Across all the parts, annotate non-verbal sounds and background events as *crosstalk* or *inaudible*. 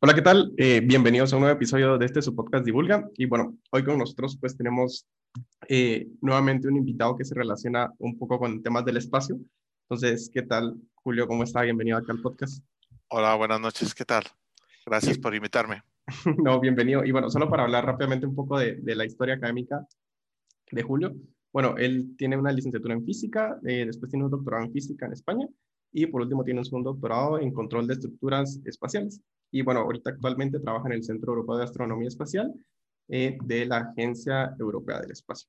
Hola, ¿qué tal? Eh, bienvenidos a un nuevo episodio de este su podcast Divulga. Y bueno, hoy con nosotros pues tenemos eh, nuevamente un invitado que se relaciona un poco con temas del espacio. Entonces, ¿qué tal, Julio? ¿Cómo está? Bienvenido acá al podcast. Hola, buenas noches. ¿Qué tal? Gracias por invitarme. *laughs* no, bienvenido. Y bueno, solo para hablar rápidamente un poco de, de la historia académica de Julio. Bueno, él tiene una licenciatura en física, eh, después tiene un doctorado en física en España y por último tiene un doctorado en control de estructuras espaciales. Y bueno, ahorita actualmente trabaja en el Centro Europeo de Astronomía Espacial eh, de la Agencia Europea del Espacio.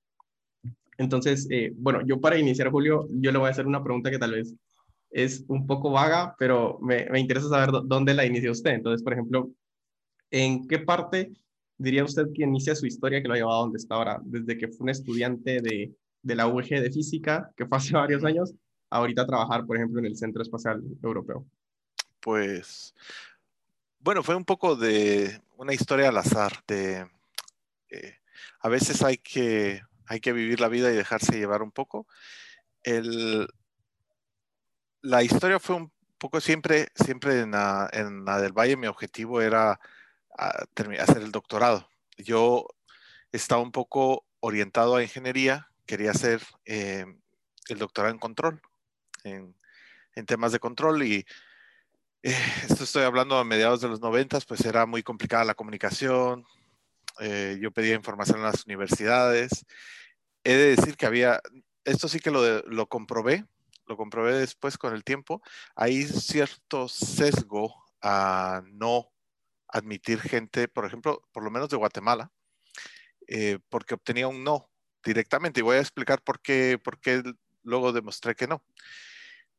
Entonces, eh, bueno, yo para iniciar, Julio, yo le voy a hacer una pregunta que tal vez es un poco vaga, pero me, me interesa saber dónde la inició usted. Entonces, por ejemplo, ¿en qué parte diría usted que inicia su historia que lo ha llevado a donde está ahora? Desde que fue un estudiante de, de la UG de física, que fue hace *laughs* varios años, ahorita trabajar, por ejemplo, en el Centro Espacial Europeo? Pues, bueno, fue un poco de una historia al azar, de eh, a veces hay que, hay que vivir la vida y dejarse llevar un poco. El, la historia fue un poco siempre, siempre en la, del Valle, mi objetivo era ah, hacer el doctorado. Yo estaba un poco orientado a ingeniería, quería hacer eh, el doctorado en control en, temas de control y eh, esto estoy hablando a mediados de los noventas, pues era muy complicada la comunicación, eh, yo pedía información en las universidades, he de decir que había, esto sí que lo, lo comprobé, lo comprobé después con el tiempo, hay cierto sesgo a no admitir gente, por ejemplo, por lo menos de Guatemala, eh, porque obtenía un no directamente. Y voy a explicar por qué, por qué luego demostré que no.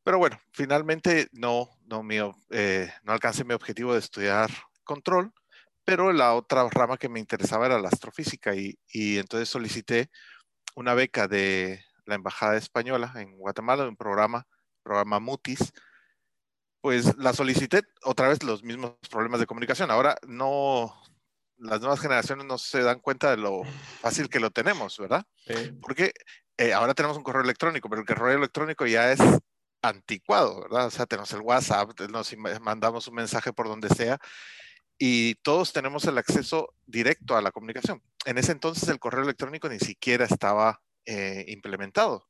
Pero bueno, finalmente no, no, mío, eh, no alcancé mi objetivo de estudiar control, pero la otra rama que me interesaba era la astrofísica y, y entonces solicité una beca de la Embajada Española en Guatemala, un programa, programa MUTIS, pues la solicité otra vez los mismos problemas de comunicación. Ahora no, las nuevas generaciones no se dan cuenta de lo fácil que lo tenemos, ¿verdad? Porque eh, ahora tenemos un correo electrónico, pero el correo electrónico ya es anticuado, ¿verdad? O sea, tenemos el WhatsApp, nos mandamos un mensaje por donde sea y todos tenemos el acceso directo a la comunicación. En ese entonces el correo electrónico ni siquiera estaba eh, implementado.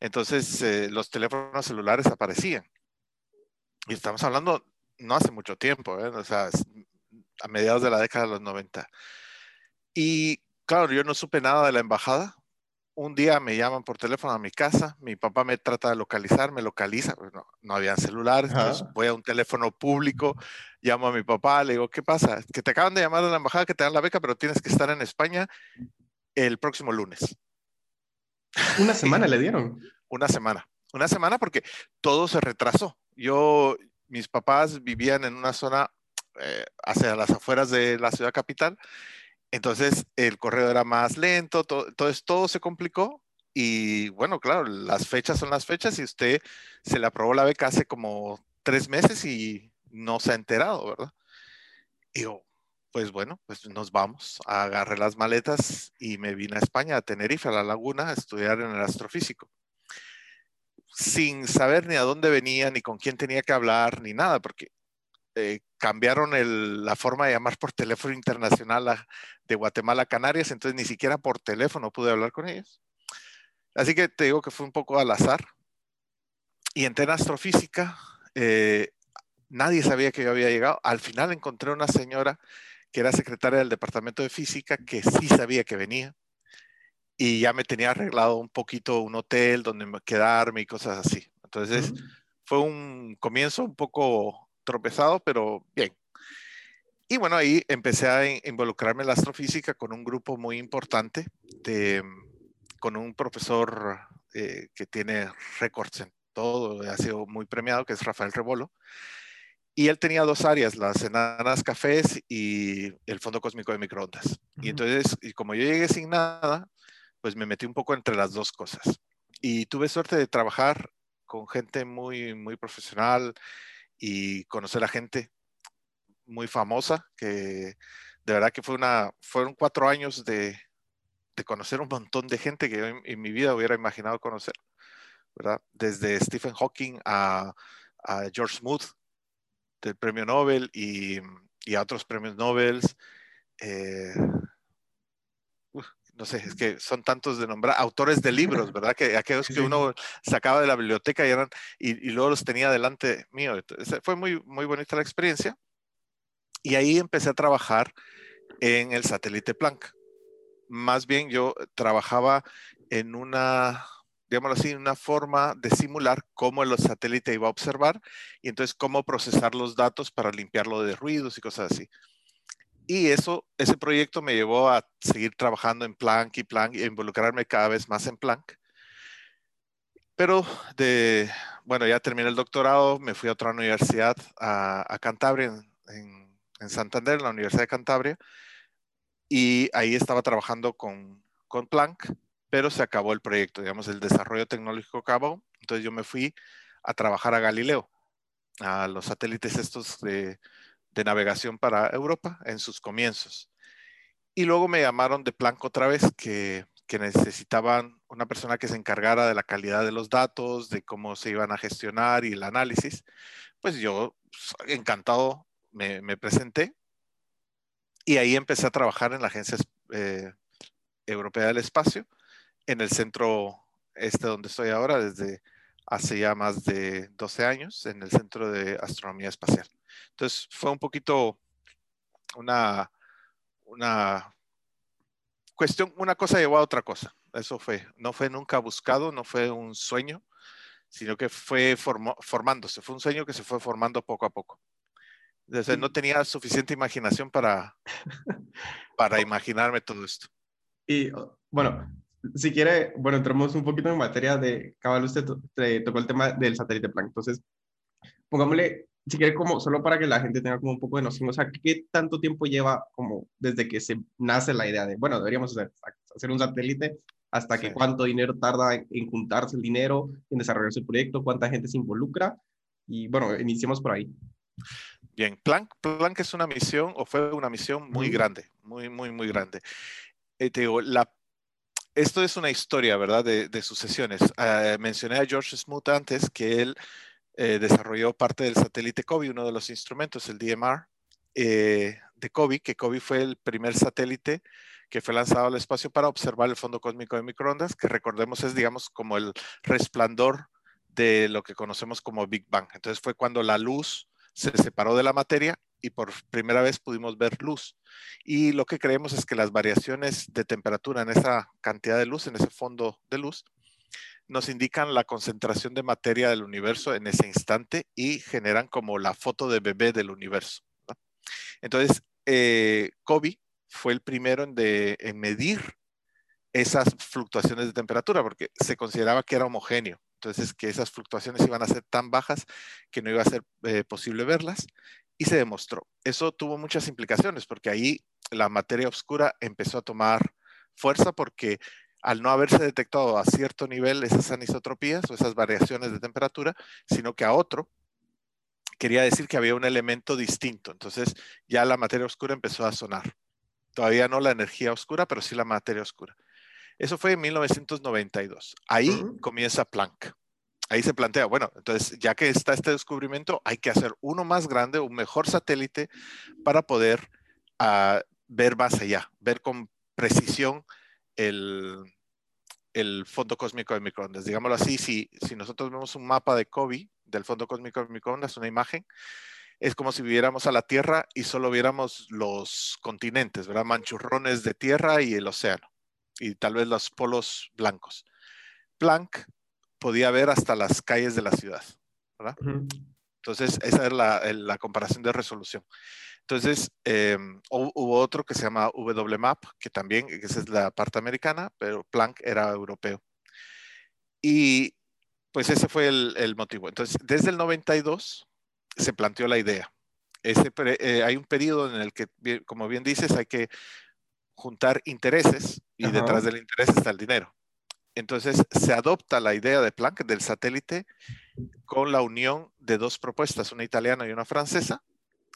Entonces eh, los teléfonos celulares aparecían. Y estamos hablando no hace mucho tiempo, ¿eh? o sea, a mediados de la década de los 90. Y claro, yo no supe nada de la embajada, un día me llaman por teléfono a mi casa, mi papá me trata de localizar, me localiza, pues no, no había celulares, entonces voy a un teléfono público, llamo a mi papá, le digo, ¿qué pasa? Que te acaban de llamar a la embajada que te dan la beca, pero tienes que estar en España el próximo lunes. ¿Una *laughs* semana le dieron? Una semana, una semana porque todo se retrasó. Yo, mis papás vivían en una zona eh, hacia las afueras de la ciudad capital entonces el correo era más lento, todo, entonces todo se complicó y bueno, claro, las fechas son las fechas y usted se le aprobó la beca hace como tres meses y no se ha enterado, ¿verdad? Y yo, pues bueno, pues nos vamos. Agarré las maletas y me vine a España, a Tenerife, a la laguna, a estudiar en el astrofísico. Sin saber ni a dónde venía, ni con quién tenía que hablar, ni nada, porque eh, cambiaron la forma de llamar por teléfono internacional de Guatemala a Canarias, entonces ni siquiera por teléfono pude hablar con ellos. Así que te digo que fue un poco al azar. Y entré en astrofísica, eh, nadie sabía que yo había llegado. Al final encontré una señora que era secretaria del departamento de física que sí sabía que venía y ya me tenía arreglado un poquito un hotel donde quedarme y cosas así. Entonces fue un comienzo un poco tropezado, pero bien. Y bueno, ahí empecé a involucrarme en la astrofísica con un grupo muy importante, de, con un profesor eh, que tiene récords en todo, ha sido muy premiado, que es Rafael Rebolo. Y él tenía dos áreas, las enanas cafés y el fondo cósmico de microondas. Y entonces, y como yo llegué sin nada, pues me metí un poco entre las dos cosas. Y tuve suerte de trabajar con gente muy, muy profesional, y conocer a gente muy famosa, que de verdad que fue una, fueron cuatro años de, conocer un montón de gente que yo en, mi vida hubiera imaginado conocer, ¿verdad? Desde Stephen Hawking a, George Smoot, del premio Nobel y, y a otros premios Nobel. Eh, no sé, es que son tantos de nombrar, autores de libros, *laughs* ¿verdad? Que aquellos que uno sacaba de la biblioteca y, eran, y, luego los tenía delante mío. fue muy, muy bonita la experiencia. Y ahí empecé a trabajar en el satélite Planck. Más bien yo trabajaba en una, digámoslo así, una forma de simular cómo el satélite iba a observar y entonces cómo procesar los datos para limpiarlo de ruidos y cosas así. Y eso, ese proyecto me llevó a seguir trabajando en Planck y Planck y involucrarme cada vez más en Planck. Pero de, bueno, ya terminé el doctorado, me fui a otra universidad, a, Cantabria, en, en, Santander, en la Universidad de Cantabria, y ahí estaba trabajando con, con Planck, pero se acabó el proyecto, digamos, el desarrollo tecnológico acabó, entonces yo me fui a trabajar a Galileo, a los satélites estos de de navegación para Europa en sus comienzos. Y luego me llamaron de Planck otra vez que, necesitaban una persona que se encargara de la calidad de los datos, de cómo se iban a gestionar y el análisis. Pues yo, pues, encantado, me, presenté y ahí empecé a trabajar en la Agencia eh, Europea del Espacio, en el centro este donde estoy ahora desde hace ya más de 12 años, en el Centro de Astronomía Espacial. Entonces fue un poquito una, una cuestión, una cosa llevó a otra cosa. Eso fue, no fue nunca buscado, no fue un sueño, sino que fue formándose, fue un sueño que se fue formando poco a poco. Entonces no tenía suficiente imaginación para, *laughs* para imaginarme todo esto. Y bueno, si quiere, bueno, entramos un poquito en materia de, cabal, usted tocó el tema del satélite Planck. Entonces, pongámosle si quiere como solo para que la gente tenga como un poco de noción, o sea, ¿qué tanto tiempo lleva como desde que se nace la idea de, bueno, deberíamos hacer, hacer un satélite hasta que cuánto dinero tarda en, juntarse el dinero, en desarrollarse el proyecto, cuánta gente se involucra? Y bueno, iniciemos por ahí. Bien, Planck, Planck es una misión, o fue una misión muy grande, muy, muy, muy grande. Eh, te digo, la, esto es una historia, ¿verdad?, de, de sucesiones. Uh, mencioné a George Smoot antes, que él eh, desarrolló parte del satélite COBE, uno de los instrumentos, el DMR eh, de COBE, que COBE fue el primer satélite que fue lanzado al espacio para observar el fondo cósmico de microondas, que recordemos es, digamos, como el resplandor de lo que conocemos como Big Bang. Entonces fue cuando la luz se separó de la materia y por primera vez pudimos ver luz. Y lo que creemos es que las variaciones de temperatura en esa cantidad de luz, en ese fondo de luz, nos indican la concentración de materia del universo en ese instante y generan como la foto de bebé del universo. Entonces, eh, Kobe fue el primero en, medir esas fluctuaciones de temperatura porque se consideraba que era homogéneo. Entonces, que esas fluctuaciones iban a ser tan bajas que no iba a ser eh, posible verlas y se demostró. Eso tuvo muchas implicaciones porque ahí la materia oscura empezó a tomar fuerza porque al no haberse detectado a cierto nivel esas anisotropías o esas variaciones de temperatura, sino que a otro, quería decir que había un elemento distinto. Entonces ya la materia oscura empezó a sonar. Todavía no la energía oscura, pero sí la materia oscura. Eso fue en 1992. Ahí comienza Planck. Ahí se plantea, bueno, entonces ya que está este descubrimiento, hay que hacer uno más grande, un mejor satélite para poder ah, ver más allá, ver con precisión el, el fondo cósmico de microondas. Digámoslo así, si, nosotros vemos un mapa de COVID del fondo cósmico de microondas, una imagen, es como si viéramos a la Tierra y solo viéramos los continentes, ¿verdad? Manchurrones de tierra y el océano, y tal vez los polos blancos. Planck podía ver hasta las calles de la ciudad, ¿verdad? Entonces, esa es la, la comparación de resolución. Entonces, eh, hubo otro que se llama WMAP, que también, esa es la parte americana, pero Planck era europeo. Y pues ese fue el, motivo. Entonces, desde el 92 se planteó la idea. Ese, eh, hay un periodo en el que, como bien dices, hay que juntar intereses y detrás del interés está el dinero. Entonces se adopta la idea de Planck del satélite con la unión de dos propuestas, una italiana y una francesa,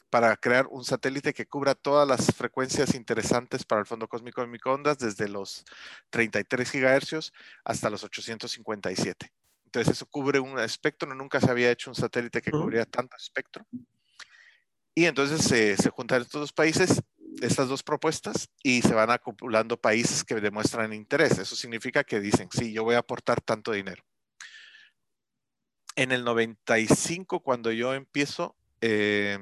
para crear un satélite que cubra todas las frecuencias interesantes para el fondo cósmico de microondas, desde los 33 gigahercios hasta los 857. Entonces eso cubre un espectro, nunca se había hecho un satélite que cubría tanto espectro. Y entonces se juntan estos dos países, estas dos propuestas, y se van acumulando países que demuestran interés. Eso significa que dicen, sí, yo voy a aportar tanto dinero. En el 95, cuando yo empiezo eh,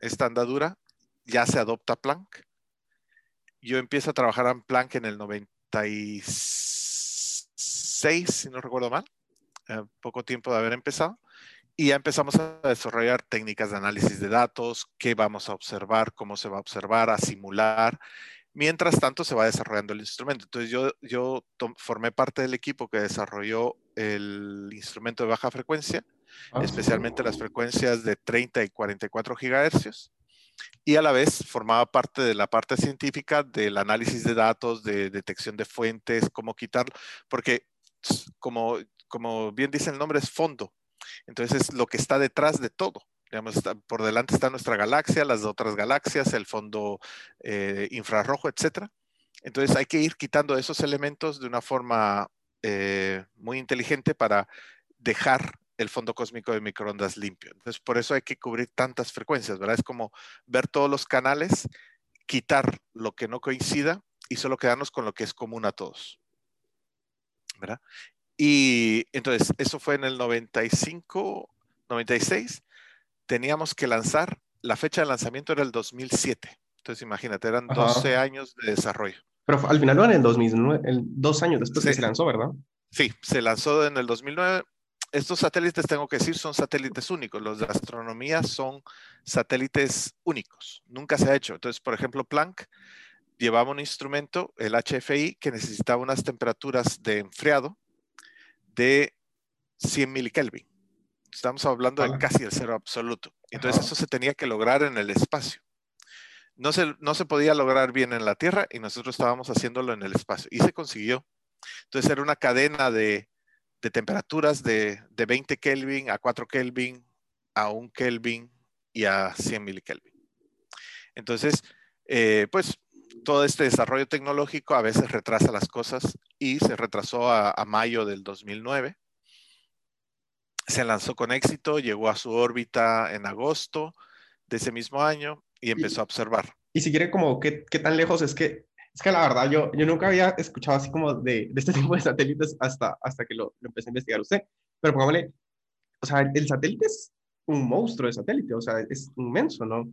esta andadura, ya se adopta Planck. Yo empiezo a trabajar en Planck en el 96, si no recuerdo mal, eh, poco tiempo de haber empezado y ya empezamos a desarrollar técnicas de análisis de datos, qué vamos a observar, cómo se va a observar, a simular. Mientras tanto, se va desarrollando el instrumento. Entonces, yo, yo formé parte del equipo que desarrolló el instrumento de baja frecuencia, ah, especialmente las frecuencias de 30 y 44 gigahercios. Y a la vez formaba parte de la parte científica del análisis de datos, de detección de fuentes, cómo quitarlo, porque como, como bien dice el nombre, es fondo. Entonces, es lo que está detrás de todo. Digamos, por delante está nuestra galaxia, las otras galaxias, el fondo eh, infrarrojo, etc. Entonces, hay que ir quitando esos elementos de una forma eh, muy inteligente para dejar el fondo cósmico de microondas limpio. Entonces, por eso hay que cubrir tantas frecuencias, ¿verdad? Es como ver todos los canales, quitar lo que no coincida y solo quedarnos con lo que es común a todos. ¿verdad? Y entonces, eso fue en el 95, 96. Teníamos que lanzar, la fecha de lanzamiento era el 2007. Entonces, imagínate, eran 12 años de desarrollo. Pero al final lo en el 2009, dos años después que se lanzó, ¿verdad? Sí, se lanzó en el 2009. Estos satélites, tengo que decir, son satélites únicos. Los de astronomía son satélites únicos. Nunca se ha hecho. Entonces, por ejemplo, Planck llevaba un instrumento, el HFI, que necesitaba unas temperaturas de enfriado de 100 milikelvin. Estamos hablando de casi el cero absoluto. Entonces eso se tenía que lograr en el espacio. No se, no se podía lograr bien en la Tierra y nosotros estábamos haciéndolo en el espacio. Y se consiguió. Entonces era una cadena de, temperaturas de, 20 Kelvin a 4 Kelvin, a 1 Kelvin y a 100 milikelvin. Entonces, eh, pues todo este desarrollo tecnológico a veces retrasa las cosas y se retrasó a, mayo del 2009. Se lanzó con éxito, llegó a su órbita en agosto de ese mismo año y empezó a observar. Y si quiere como qué, qué tan lejos es que, es que la verdad yo, yo nunca había escuchado así como de, de este *laughs* tipo de satélites hasta, hasta que lo, lo empecé a investigar usted. Pero pongámosle, o sea, el satélite es un monstruo de satélite, o sea, es inmenso, ¿no?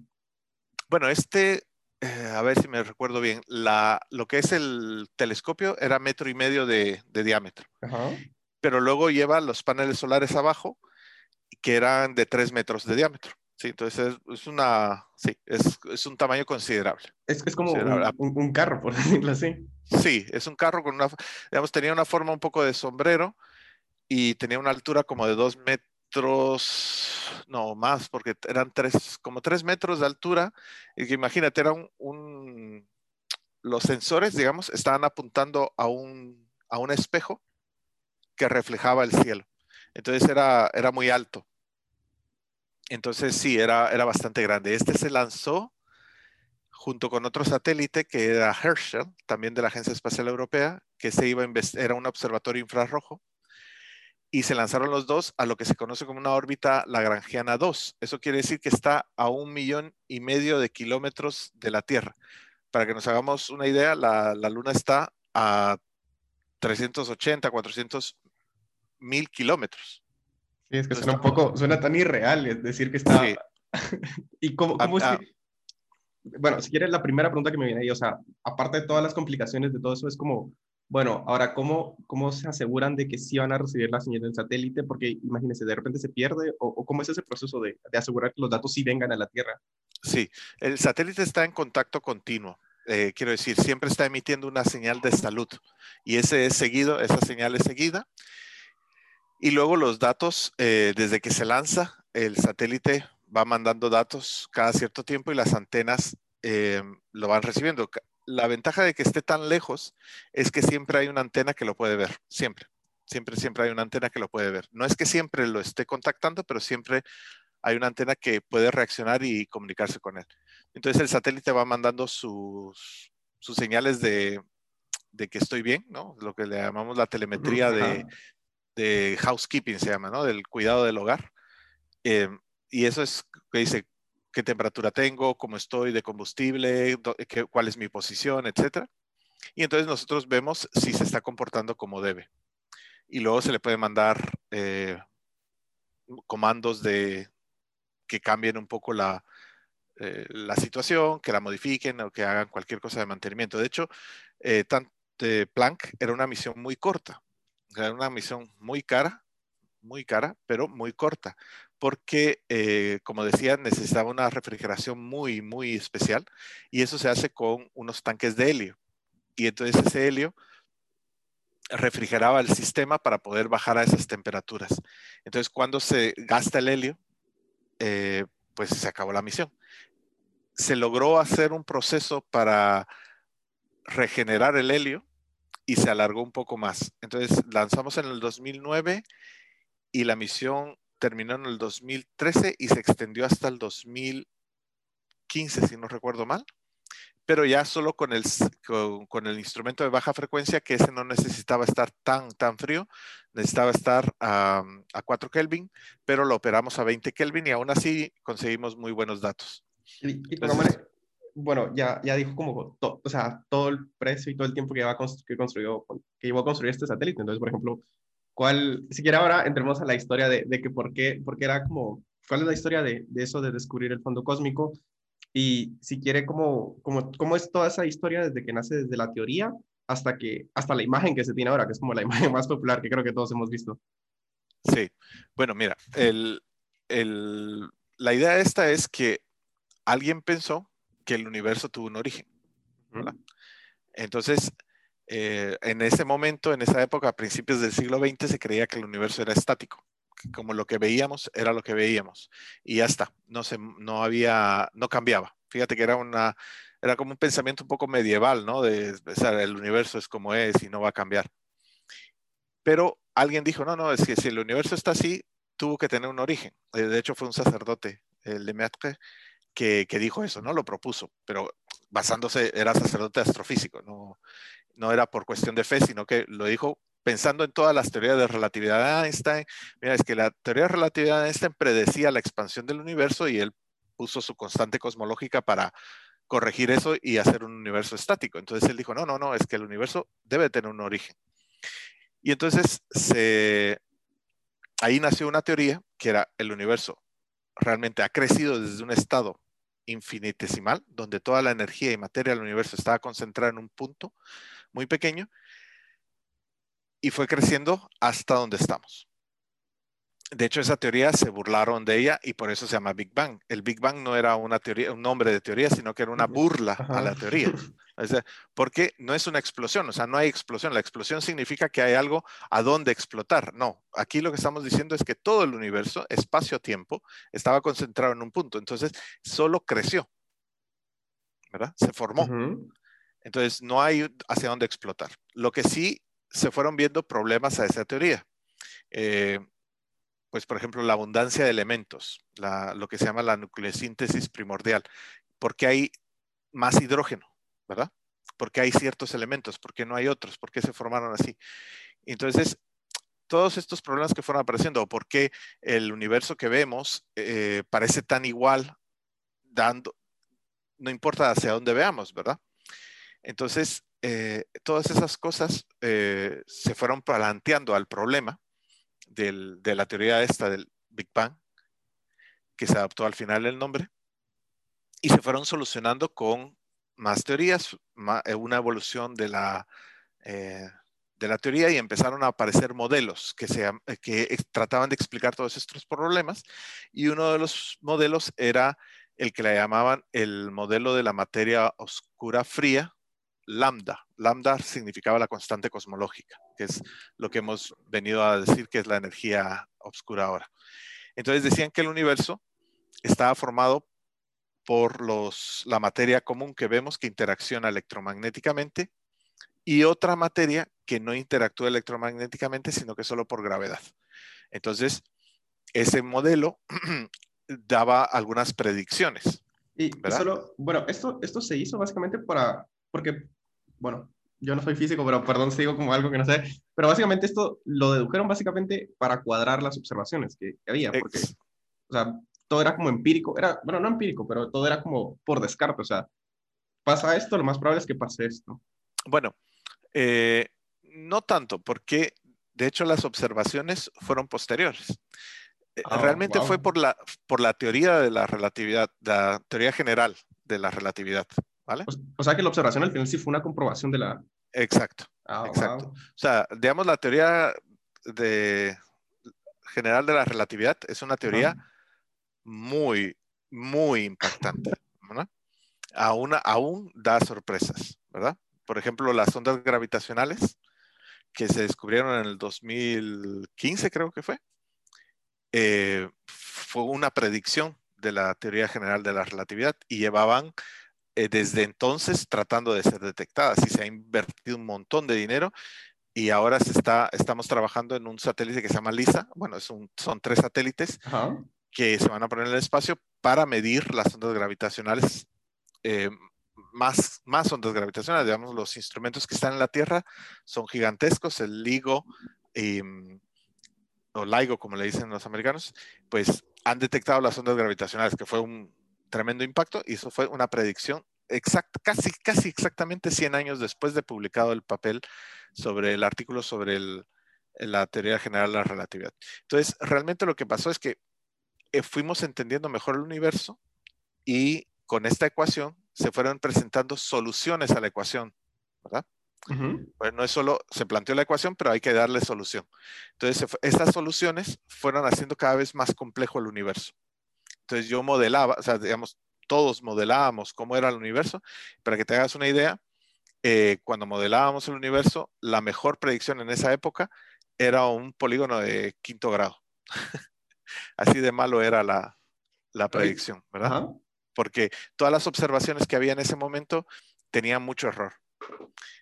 Bueno, este eh, a ver si me recuerdo bien, la, lo que es el telescopio era metro y medio de, diámetro. Pero luego lleva los paneles solares abajo, que eran de tres metros de diámetro. Sí, entonces es, una, sí, es, es, un tamaño considerable. Es, es como un, un, carro, por *laughs* decirlo así. Sí, es un carro con una, digamos, tenía una forma un poco de sombrero y tenía una altura como de dos metros no más, porque eran tres, como tres metros de altura. Y imagínate, era un, los sensores, digamos, estaban apuntando a un, a un espejo que reflejaba el cielo. Entonces era, era muy alto. Entonces sí, era, era bastante grande. Este se lanzó junto con otro satélite que era Herschel, también de la Agencia Espacial Europea, que se iba a era un observatorio infrarrojo y se lanzaron los dos a lo que se conoce como una órbita lagrangiana 2. Eso quiere decir que está a un millón y medio de kilómetros de la Tierra. Para que nos hagamos una idea, la, Luna está a 380, 400 mil kilómetros. Sí, es que suena un poco, suena tan irreal es decir que está... *laughs* ¿Y cómo, cómo es que... Bueno, si quieres, la primera pregunta que me viene ahí, o sea, aparte de todas las complicaciones de todo eso, es como, bueno, ahora, ¿cómo, ¿cómo se aseguran de que sí van a recibir la señal del satélite? Porque imagínense, de repente se pierde, o, cómo es ese proceso de, asegurar que los datos sí vengan a la Tierra. Sí, el satélite está en contacto continuo. Eh, quiero decir, siempre está emitiendo una señal de salud y ese es seguido, esa señal es seguida. Y luego los datos, eh, desde que se lanza, el satélite va mandando datos cada cierto tiempo y las antenas eh, lo van recibiendo la ventaja de que esté tan lejos es que siempre hay una antena que lo puede ver, siempre. Siempre, siempre hay una antena que lo puede ver. No es que siempre lo esté contactando, pero siempre hay una antena que puede reaccionar y comunicarse con él. Entonces el satélite va mandando sus, sus señales de, que estoy bien, ¿no? Lo que le llamamos la telemetría de, housekeeping, se llama, ¿no? Del cuidado del hogar. Eh, y eso es que dice, qué temperatura tengo, cómo estoy de combustible, cuál es mi posición, etc. Y entonces nosotros vemos si se está comportando como debe. Y luego se le puede mandar eh, comandos de que cambien un poco la, eh, la situación, que la modifiquen o que hagan cualquier cosa de mantenimiento. De hecho, eh, Planck era una misión muy corta, era una misión muy cara, muy cara, pero muy corta, porque, eh, como decía, necesitaba una refrigeración muy, muy especial y eso se hace con unos tanques de helio. Y entonces ese helio refrigeraba el sistema para poder bajar a esas temperaturas. Entonces, cuando se gasta el helio, eh, pues se acabó la misión. Se logró hacer un proceso para regenerar el helio y se alargó un poco más. Entonces lanzamos en el 2009 y la misión terminó en el 2013 y se extendió hasta el 2015, si no recuerdo mal. Pero ya solo con el, con, el instrumento de baja frecuencia, que ese no necesitaba estar tan, tan frío, necesitaba estar a, a 4 Kelvin, pero lo operamos a 20 Kelvin y aún así conseguimos muy buenos datos. Y, bueno, ya, ya dijo como, o sea, todo el precio y todo el tiempo que, lleva que, construyó, que llevó a construir este satélite. Entonces, por ejemplo, ¿cuál, si quiere ahora entremos a la historia de, de que por qué, por qué era como, cuál es la historia de, de, eso de descubrir el fondo cósmico? Y si quiere, como, como, ¿cómo es toda esa historia desde que nace desde la teoría hasta, que, hasta la imagen que se tiene ahora, que es como la *laughs* imagen más popular que creo que todos hemos visto? Sí, bueno, mira, el, el, la idea esta es que alguien pensó que el universo tuvo un origen. Entonces, eh, en ese momento, en esa época, a principios del siglo XX, se creía que el universo era estático, como lo que veíamos era lo que veíamos y ya está, no se, no había, no cambiaba. Fíjate que era una, era como un pensamiento un poco medieval, ¿no? De, el universo es como es y no va a cambiar. Pero alguien dijo, no, no, es que si el universo está así, tuvo que tener un origen. Eh, de hecho, fue un sacerdote, el Lemaitre, que, dijo eso, ¿no? Lo propuso, pero basándose, era sacerdote astrofísico, no, no era por cuestión de fe, sino que lo dijo pensando en todas las teorías de relatividad de Einstein. Mira, es que la teoría de relatividad de Einstein predecía la expansión del universo y él puso su constante cosmológica para corregir eso y hacer un universo estático. Entonces él dijo, no, no, no, es que el universo debe tener un origen. Y entonces ahí nació una teoría que era el universo realmente ha crecido desde un estado infinitesimal, donde toda la energía y materia del universo estaba concentrada en un punto muy pequeño, y fue creciendo hasta donde estamos. De hecho, esa teoría se burlaron de ella y por eso se llama Big Bang. El Big Bang no era una teoría, un nombre de teoría, sino que era una burla a la teoría. *laughs* porque no es una explosión, o sea, no hay explosión. La explosión significa que hay algo a donde explotar. No, aquí lo que estamos diciendo es que todo el universo, espacio-tiempo, estaba concentrado en un punto. Entonces, solo creció, ¿verdad? Se formó. Entonces, no hay hacia dónde explotar. Lo que sí se fueron viendo problemas a esa teoría. Eh, pues por ejemplo, la abundancia de elementos, lo que se llama la nucleosíntesis primordial, porque hay más hidrógeno, ¿verdad? Porque hay ciertos elementos, porque no hay otros, por qué se formaron así. Entonces, todos estos problemas que fueron apareciendo, o por qué el universo que vemos eh, parece tan igual, dando, no importa hacia dónde veamos, ¿verdad? Entonces, eh, todas esas cosas eh, se fueron planteando al problema de la teoría esta del Big Bang, que se adaptó al final el nombre, y se fueron solucionando con más teorías, eh, una evolución de la, eh, de la teoría y empezaron a aparecer modelos que, se, eh, que trataban de explicar todos estos problemas. Y uno de los modelos era el que le llamaban el modelo de la materia oscura fría, lambda. Lambda significaba la constante cosmológica, que es lo que hemos venido a decir que es la energía oscura ahora. Entonces decían que el universo estaba formado por los, la materia común que vemos que interacciona electromagnéticamente y otra materia que no interactúa electromagnéticamente, sino que solo por gravedad. Entonces, ese modelo *clears throat* daba algunas predicciones. Y solo, bueno, esto, esto se hizo básicamente para, porque bueno, yo no soy físico, pero perdón si digo como algo que no sé, pero básicamente esto lo dedujeron básicamente para cuadrar las observaciones que, había, porque, o sea, todo era como empírico, era, bueno, no empírico, pero todo era como por descarte, o sea, pasa esto, lo más probable es que pase esto. Bueno, eh, no tanto, porque de hecho las observaciones fueron posteriores. Ah, Realmente fue wow. por la, por la teoría de la relatividad, la teoría general de la relatividad, ¿vale? O, sea que la observación al final sí fue una comprobación de la... Exacto. Ah, Exacto. wow. O sea, digamos, la teoría de, general de la relatividad es una teoría muy, muy impactante. ¿verdad? Aún, aún da sorpresas, ¿verdad? Por ejemplo, las ondas gravitacionales que se descubrieron en el 2015, creo que fue, eh, fue una predicción de la teoría general de la relatividad y llevaban eh, desde entonces tratando de ser detectadas y se ha invertido un montón de dinero y ahora se está, estamos trabajando en un satélite que se llama LISA, bueno, es un, son tres satélites Ajá. que se van a poner en el espacio para medir las ondas gravitacionales, eh, más, más ondas gravitacionales, digamos, los instrumentos que están en la Tierra son gigantescos, el LIGO mm, o LIGO como le dicen los americanos, pues han detectado las ondas gravitacionales, que fue un tremendo impacto y eso fue una predicción exact, casi, casi exactamente 100 años después de publicado el papel sobre el artículo sobre el, la teoría general de la relatividad. Entonces, realmente lo que pasó es que eh, fuimos entendiendo mejor el universo y con esta ecuación se fueron presentando soluciones a la ecuación, ¿verdad? Pues no es solo, se planteó la ecuación, pero hay que darle solución. Entonces, estas soluciones fueron haciendo cada vez más complejo el universo. Entonces, yo modelaba, o sea, digamos, todos modelábamos cómo era el universo. Para que te hagas una idea, eh, cuando modelábamos el universo, la mejor predicción en esa época era un polígono de quinto grado. *laughs* Así de malo era la, la predicción, ¿verdad? Porque todas las observaciones que había en ese momento tenían mucho error.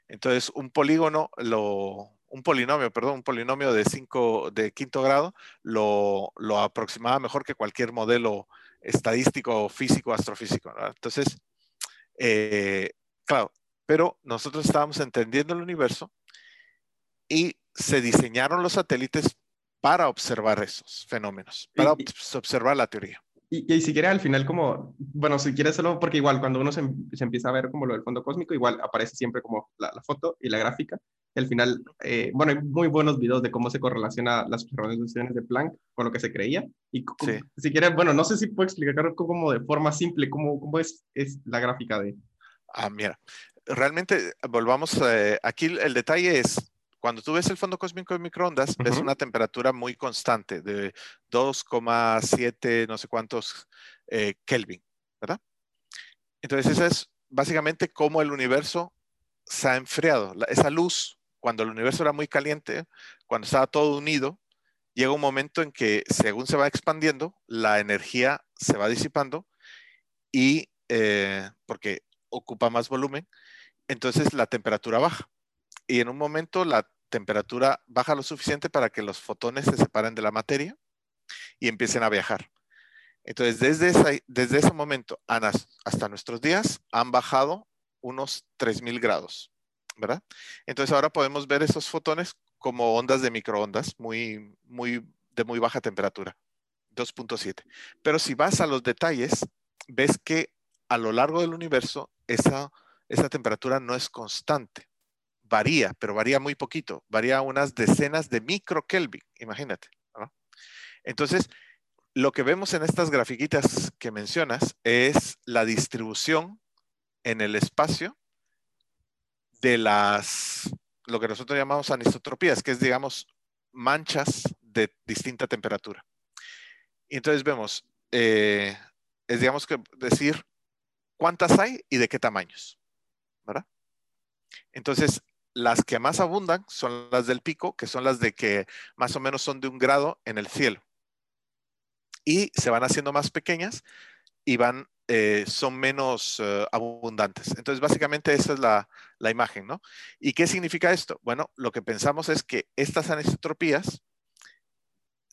Entonces, un polígono, lo, un polinomio, perdón, un polinomio de, cinco, de quinto grado lo, lo aproximaba mejor que cualquier modelo estadístico, físico, astrofísico. Entonces, eh, claro, pero nosotros estábamos entendiendo el universo y se diseñaron los satélites para observar esos fenómenos, para Y- observar la teoría. Y, y si quieres al final como, bueno, si quieres solo, porque igual cuando uno se, se empieza a ver como lo del fondo cósmico, igual aparece siempre como la, la foto y la gráfica. Y al final, eh, bueno, hay muy buenos videos de cómo se correlaciona las observaciones de Planck con lo que se creía. Y Sí. si quieres, bueno, no sé si puedo explicar como de forma simple cómo, cómo es, es la gráfica de... Ah, mira, realmente volvamos, eh, aquí el detalle es, cuando tú ves el fondo cósmico de microondas, ves una temperatura muy constante de 2,7 no sé cuántos eh, Kelvin, ¿verdad? Entonces, esa es básicamente cómo el universo se ha enfriado. La- esa luz, cuando el universo era muy caliente, cuando estaba todo unido, llega un momento en que según se va expandiendo, la energía se va disipando y eh, porque ocupa más volumen, entonces la temperatura baja. Y en un momento la temperatura baja lo suficiente para que los fotones se separen de la materia y empiecen a viajar. Entonces, desde, esa, desde ese momento hasta nuestros días han bajado unos 3000 grados, ¿verdad? Entonces, ahora podemos ver esos fotones como ondas de microondas muy, muy, de muy baja temperatura, 2.7. Pero si vas a los detalles, ves que a lo largo del universo esa, esa temperatura no es constante. Varía, pero varía muy poquito. Varía unas decenas de microkelvin, imagínate. ¿no? Entonces, lo que vemos en estas grafiquitas que mencionas es la distribución en el espacio de las, lo que nosotros llamamos anisotropías, que es, digamos, manchas de distinta temperatura. Y entonces vemos, eh, es, digamos, que decir cuántas hay y de qué tamaños, ¿verdad? Entonces, las que más abundan son las del pico, que son las de que más o menos son de un grado en el cielo. Y se van haciendo más pequeñas y van, eh, son menos uh, abundantes. Entonces, básicamente esa es la, la, imagen, ¿no? ¿Y qué significa esto? Bueno, lo que pensamos es que estas anisotropías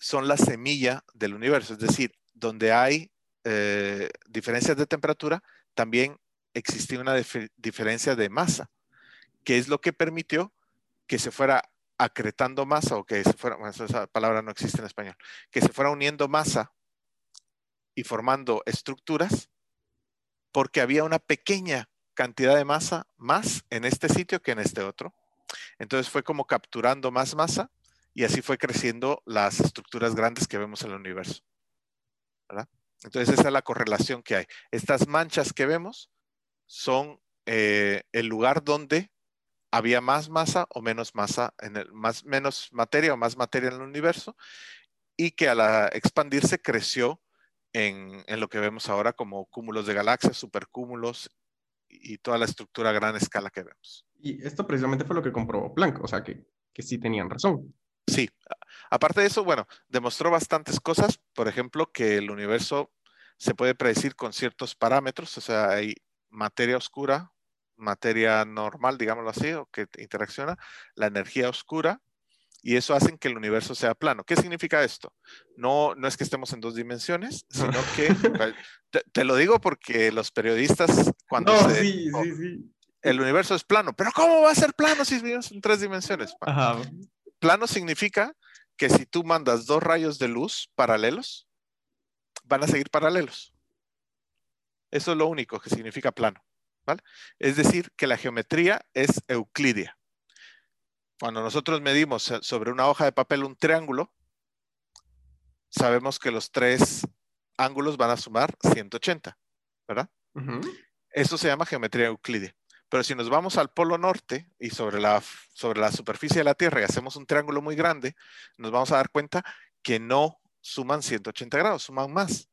son la semilla del universo, es decir, donde hay eh, diferencias de temperatura, también existía una dif diferencia de masa, que es lo que permitió que se fuera acretando masa o que se fuera, bueno, esa palabra no existe en español, que se fuera uniendo masa y formando estructuras porque había una pequeña cantidad de masa más en este sitio que en este otro. Entonces fue como capturando más masa y así fue creciendo las estructuras grandes que vemos en el universo. Entonces esa es la correlación que hay. Estas manchas que vemos son eh, el lugar donde había más masa o menos masa, en el, más, menos materia o más materia en el universo y que al expandirse creció en, lo que vemos ahora como cúmulos de galaxias, supercúmulos y toda la estructura a gran escala que vemos. Y esto precisamente fue lo que comprobó Planck, o sea que, que sí tenían razón. Sí, aparte de eso, bueno, demostró bastantes cosas, por ejemplo, que el universo se puede predecir con ciertos parámetros, o sea, hay materia oscura, materia normal, digámoslo así, o que interacciona, la energía oscura, y eso hace que el universo sea plano. ¿Qué significa esto? No, no es que estemos en dos dimensiones, sino que, *laughs* te, lo digo porque los periodistas cuando no, sí, sí, sí. El universo es plano, pero ¿cómo va a ser plano si vivimos en tres dimensiones? Plano significa que si tú mandas dos rayos de luz paralelos, van a seguir paralelos. Eso es lo único que significa plano. ¿Vale? Es decir, que la geometría es euclidia. Cuando nosotros medimos sobre una hoja de papel un triángulo, sabemos que los tres ángulos van a sumar 180, ¿verdad? Eso se llama geometría euclidia. Pero si nos vamos al polo norte y sobre la, sobre la superficie de la Tierra y hacemos un triángulo muy grande, nos vamos a dar cuenta que no suman 180 grados, suman más.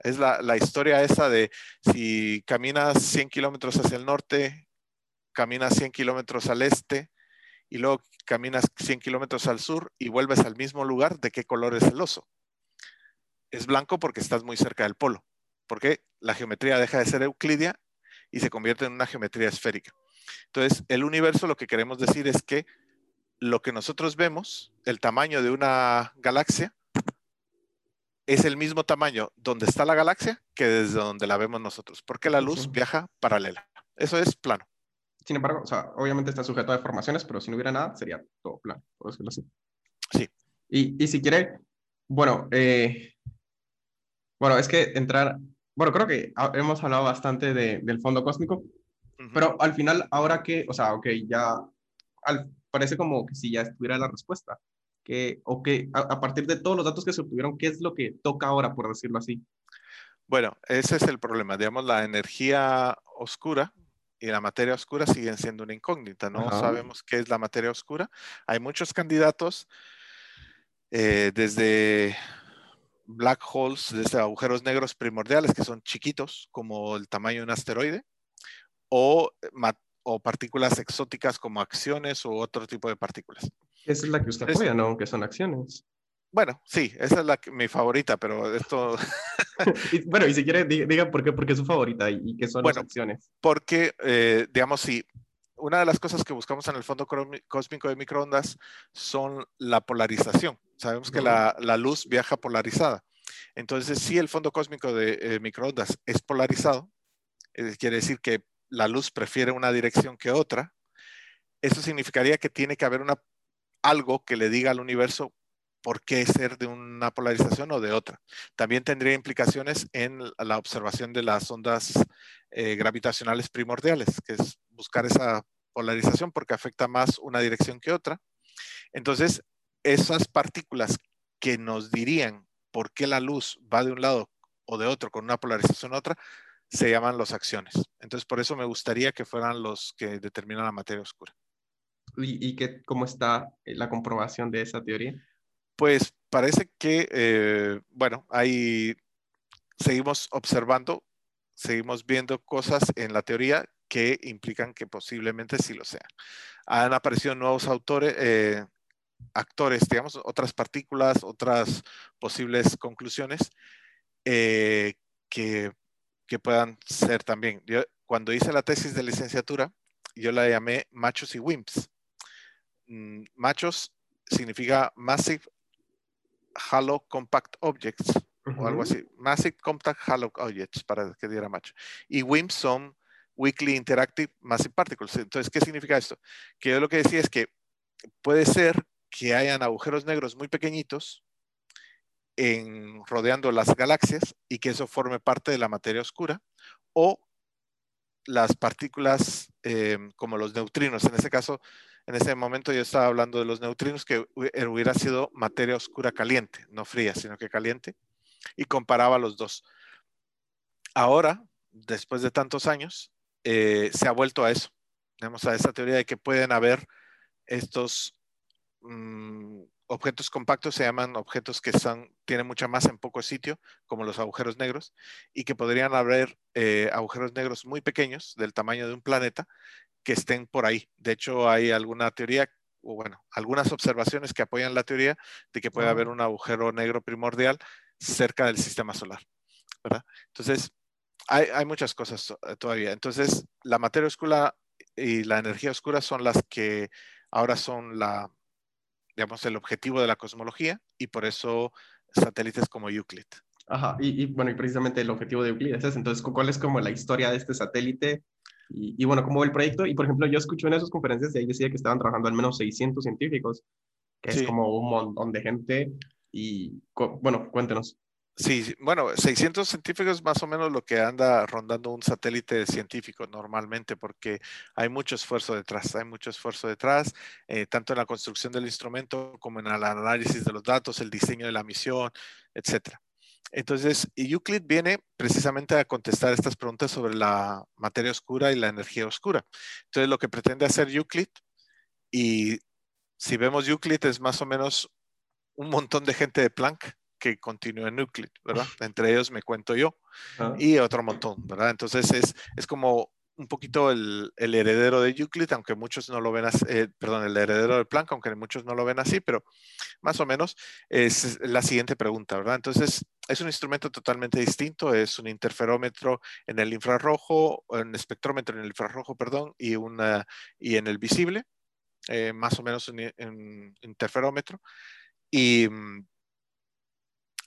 Es la, la historia esa de si caminas 100 kilómetros hacia el norte, caminas 100 kilómetros al este, y luego caminas 100 kilómetros al sur y vuelves al mismo lugar, ¿de qué color es el oso? Es blanco porque estás muy cerca del polo, porque la geometría deja de ser euclidia y se convierte en una geometría esférica. Entonces, el universo lo que queremos decir es que lo que nosotros vemos, el tamaño de una galaxia, es el mismo tamaño donde está la galaxia que desde donde la vemos nosotros, porque la luz viaja paralela. Eso es plano. Sin embargo, o sea, obviamente está sujeto a deformaciones, pero si no hubiera nada, sería todo plano, por decirlo así. Sí. Y, y si quiere, bueno, eh, bueno, es que entrar, bueno, creo que hemos hablado bastante de, del fondo cósmico, pero al final, ahora que, o sea, ok, ya al, parece como que si ya estuviera la respuesta, que, o que a, a, partir de todos los datos que se obtuvieron, ¿qué es lo que toca ahora, por decirlo así? Bueno, ese es el problema. Digamos, la energía oscura, y la materia oscura siguen siendo una incógnita. No sabemos qué es la materia oscura. Hay muchos candidatos, eh, desde black holes, desde agujeros negros primordiales que son chiquitos, como el tamaño de un asteroide, o, o partículas exóticas como acciones u otro tipo de partículas. Esa es la que usted apoya, ¿no? Que son acciones. Bueno, sí, esa es la, mi favorita, pero esto... *laughs* bueno, y si quiere, diga, por qué, porque es su favorita y, qué son las acciones. Porque, eh, digamos, si una de las cosas que buscamos en el fondo cósmico de microondas son la polarización. Sabemos que la, la, luz viaja polarizada. Entonces, si el fondo cósmico de eh, microondas es polarizado, eh, quiere decir que la luz prefiere una dirección que otra, eso significaría que tiene que haber una, algo que le diga al universo por qué ser de una polarización o de otra. También tendría implicaciones en la observación de las ondas eh, gravitacionales primordiales, que es buscar esa polarización porque afecta más una dirección que otra. Entonces, esas partículas que nos dirían por qué la luz va de un lado o de otro con una polarización u otra, se llaman los acciones. Entonces, por eso me gustaría que fueran los que determinan la materia oscura. ¿Y, y cómo está la comprobación de esa teoría? Pues parece que, eh, bueno, ahí seguimos observando, seguimos viendo cosas en la teoría que implican que posiblemente sí lo sean. Han aparecido nuevos autores, eh, actores, digamos, otras partículas, otras posibles conclusiones eh, que, que, puedan ser también. Yo, cuando hice la tesis de licenciatura, yo la llamé machos y wimps. Mm, machos significa Massive Halo Compact Objects o algo así. Massive Compact Halo Objects para que diera macho. Y WIMPs son Weekly Interactive Massive Particles. Entonces, ¿qué significa esto? Que yo lo que decía es que puede ser que hayan agujeros negros muy pequeñitos en, rodeando las galaxias y que eso forme parte de la materia oscura, o las partículas eh, como los neutrinos. En ese caso, en ese momento yo estaba hablando de los neutrinos que hubiera sido materia oscura caliente, no fría, sino que caliente, y comparaba los dos. Ahora, después de tantos años, eh, se ha vuelto a eso. Tenemos a esa teoría de que pueden haber estos mm, objetos compactos, se llaman objetos que son, tienen mucha masa en poco sitio, como los agujeros negros, y que podrían haber eh, agujeros negros muy pequeños, del tamaño de un planeta, que estén por ahí. De hecho, hay alguna teoría, o bueno, algunas observaciones que apoyan la teoría de que puede haber un agujero negro primordial cerca del sistema solar, ¿verdad? Entonces, hay, hay muchas cosas todavía. Entonces, la materia oscura y la energía oscura son las que ahora son la, digamos, el objetivo de la cosmología y por eso satélites como Euclid. Ajá, y, bueno, y precisamente el objetivo de Euclid es ese. Entonces, ¿cuál es como la historia de este satélite? Y, bueno, ¿cómo va el proyecto? Y por ejemplo, yo escuché en esas conferencias y ahí decía que estaban trabajando al menos 600 científicos, que es como un montón de gente. Y bueno, cuéntenos. Sí, bueno, 600 científicos es más o menos lo que anda rondando un satélite científico normalmente, porque hay mucho esfuerzo detrás, hay mucho esfuerzo detrás, eh, tanto en la construcción del instrumento como en el análisis de los datos, el diseño de la misión, etcétera. Entonces, Euclid viene precisamente a contestar estas preguntas sobre la materia oscura y la energía oscura. Entonces, lo que pretende hacer Euclid, y si vemos Euclid es más o menos un montón de gente de Planck que continúa en Euclid, ¿verdad? *laughs* Entre ellos me cuento yo y otro montón, ¿verdad? Entonces es, es como un poquito el, el, heredero de Euclid, aunque muchos no lo ven así, eh, perdón, el heredero de Planck, aunque muchos no lo ven así, pero más o menos es la siguiente pregunta, ¿verdad? Entonces, es un instrumento totalmente distinto, es un interferómetro en el infrarrojo, un espectrómetro en el infrarrojo, perdón, y, una, y en el visible, eh, más o menos un, un interferómetro. Y mm,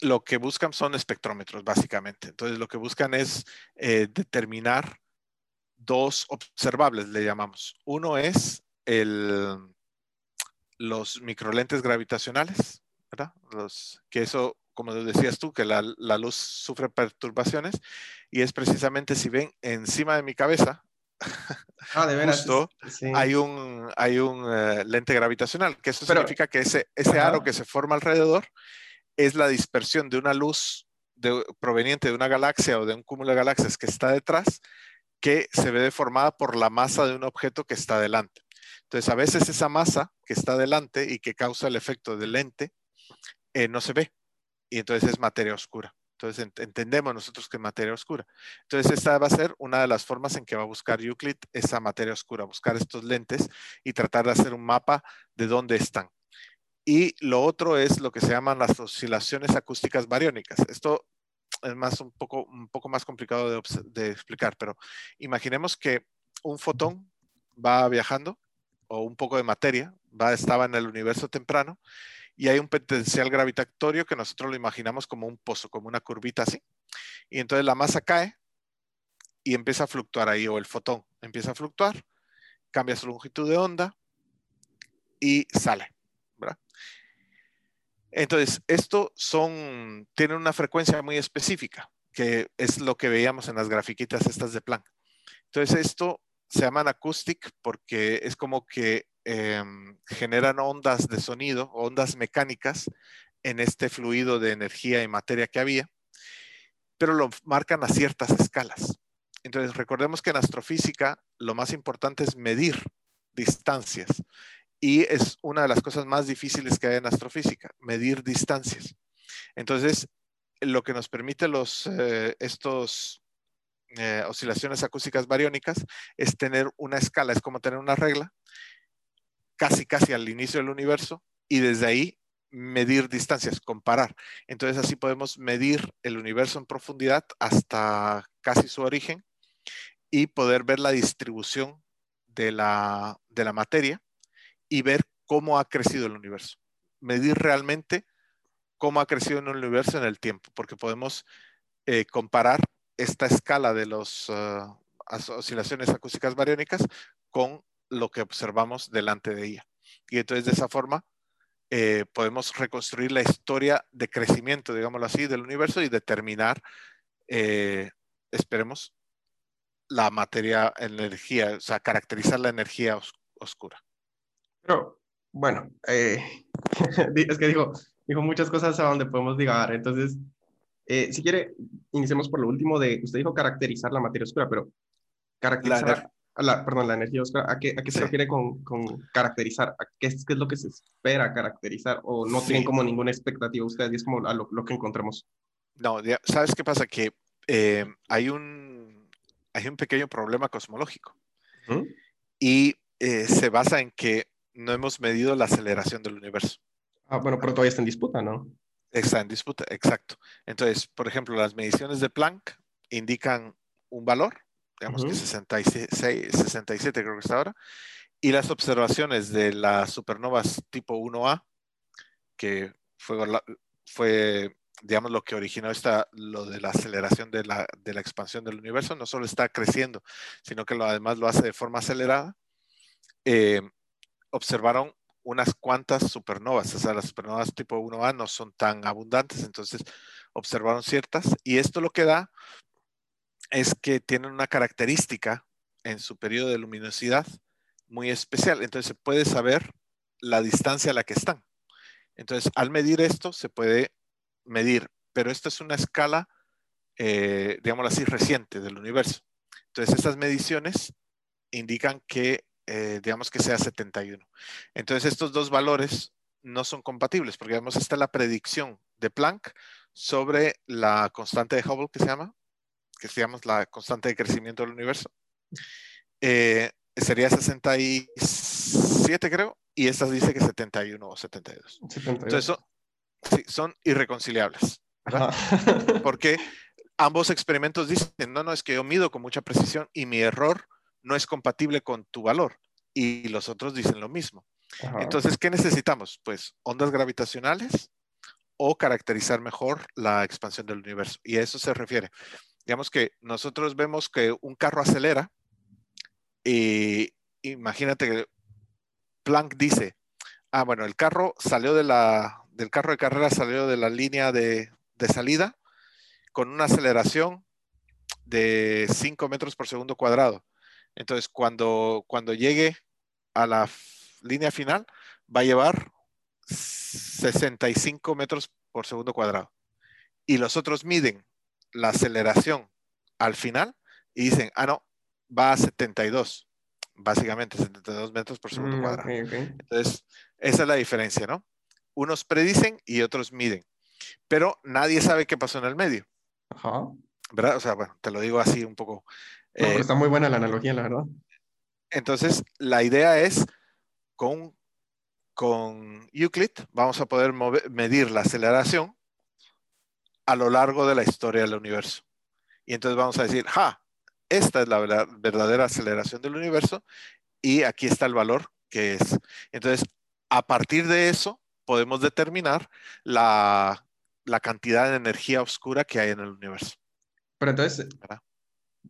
lo que buscan son espectrómetros, básicamente. Entonces, lo que buscan es eh, determinar dos observables, le llamamos. Uno es el, los microlentes gravitacionales, ¿verdad? Los, que eso, como decías tú, que la, luz sufre perturbaciones y es precisamente si ven encima de mi cabeza, *laughs* ah, de veras, justo, hay un, hay un eh, lente gravitacional, que eso significa que ese, ese aro que se forma alrededor es la dispersión de una luz proveniente de una galaxia o de un cúmulo de galaxias que está detrás, que se ve deformada por la masa de un objeto que está delante. Entonces, a veces esa masa que está delante y que causa el efecto del lente eh, no se ve y entonces es materia oscura. Entonces entendemos nosotros que es materia oscura. Entonces esta va a ser una de las formas en que va a buscar Euclid esa materia oscura, buscar estos lentes y tratar de hacer un mapa de dónde están. Y lo otro es lo que se llaman las oscilaciones acústicas bariónicas. Esto es más un poco, un poco más complicado de, explicar, pero imaginemos que un fotón va viajando o un poco de materia, va, estaba en el universo temprano y hay un potencial gravitatorio que nosotros lo imaginamos como un pozo, como una curvita así. Y entonces la masa cae y empieza a fluctuar ahí, o el fotón empieza a fluctuar, cambia su longitud de onda y sale. Entonces, esto son, tienen una frecuencia muy específica, que es lo que veíamos en las grafiquitas estas de Planck. Entonces, esto se llaman acoustic porque es como que em, generan ondas de sonido, ondas mecánicas en este fluido de energía y materia que había, pero lo marcan a ciertas escalas. Entonces, recordemos que en astrofísica lo más importante es medir distancias y es una de las cosas más difíciles que hay en astrofísica, medir distancias. Entonces, lo que nos permite los, eh, estos eh, oscilaciones acústicas bariónicas es tener una escala, es como tener una regla casi casi al inicio del universo y desde ahí medir distancias, comparar. Entonces así podemos medir el universo en profundidad hasta casi su origen y poder ver la distribución de la, de la materia y ver cómo ha crecido el universo. Medir realmente cómo ha crecido el universo en el tiempo, porque podemos eh, comparar esta escala de las ah, oscilaciones acústicas bariónicas con lo que observamos delante de ella. Y entonces de esa forma eh, podemos reconstruir la historia de crecimiento, digámoslo así, del universo y determinar, eh, esperemos, la materia, energía, o sea, caracterizar la energía oscura. Pero, bueno, eh, *laughs* es que dijo, dijo muchas cosas a donde podemos divagar. Entonces, si quiere, iniciemos por lo último de, usted dijo caracterizar la materia oscura, pero caracterizar, la, perdón, la energía oscura, ¿a qué, a qué se refiere con, con caracterizar? ¿A qué, es, qué, es, lo que se espera caracterizar? ¿O no tienen como ninguna expectativa ustedes? Y es como lo, lo, que encontramos. No, ¿sabes qué pasa? Que eh, hay, un, hay un pequeño problema cosmológico. Y eh, se basa en que no hemos medido la aceleración del universo. Ah, bueno, pero todavía está en disputa, ¿no? Está en disputa, exacto. Entonces, por ejemplo, las mediciones de Planck indican un valor digamos que 66, 67 creo que está ahora, y las observaciones de las supernovas tipo 1A, que fue, fue digamos, lo que originó esta, lo de la aceleración de la, de la, expansión del universo, no solo está creciendo, sino que lo, además lo hace de forma acelerada, eh, observaron unas cuantas supernovas, o sea, las supernovas tipo 1A no son tan abundantes, entonces observaron ciertas, y esto lo que da es que tienen una característica en su periodo de luminosidad muy especial. Entonces se puede saber la distancia a la que están. Entonces, al medir esto, se puede medir, pero esto es una escala, eh, digámoslo así, reciente del universo. Entonces, estas mediciones indican que, eh, digamos que sea 71. Entonces, estos dos valores no son compatibles, porque, digamos, esta es la predicción de Planck sobre la constante de Hubble, que se llama, que se llama la constante de crecimiento del universo, eh, sería 67 creo, y esta dice que 71 o 72. Entonces son, sí, son irreconciliables, Porque ambos experimentos dicen, no, no, es que yo mido con mucha precisión y mi error no es compatible con tu valor. Y los otros dicen lo mismo. Entonces, ¿qué necesitamos? Pues ondas gravitacionales o caracterizar mejor la expansión del universo. Y a eso se refiere digamos que nosotros vemos que un carro acelera y imagínate que Planck dice, ah, bueno, el carro salió de la, del carro de carrera salió de la línea de, de salida con una aceleración de 5 metros por segundo cuadrado. Entonces, cuando, cuando llegue a la línea final, va a llevar 65 metros por segundo cuadrado. Y los otros miden la aceleración al final y dicen, ah, no, va a 72, básicamente 72 metros por segundo mm, cuadrado. Entonces, esa es la diferencia, ¿no? Unos predicen y otros miden, pero nadie sabe qué pasó en el medio. Ajá. ¿Verdad? O sea, bueno, te lo digo así un poco. Eh, está muy buena la analogía, la verdad. Entonces, la idea es, con, con Euclid, vamos a poder medir la aceleración a lo largo de la historia del universo. Y entonces vamos a decir, ja, esta es la verdadera aceleración del universo y aquí está el valor que es. Entonces, a partir de eso, podemos determinar la, cantidad de energía oscura que hay en el universo. Pero entonces,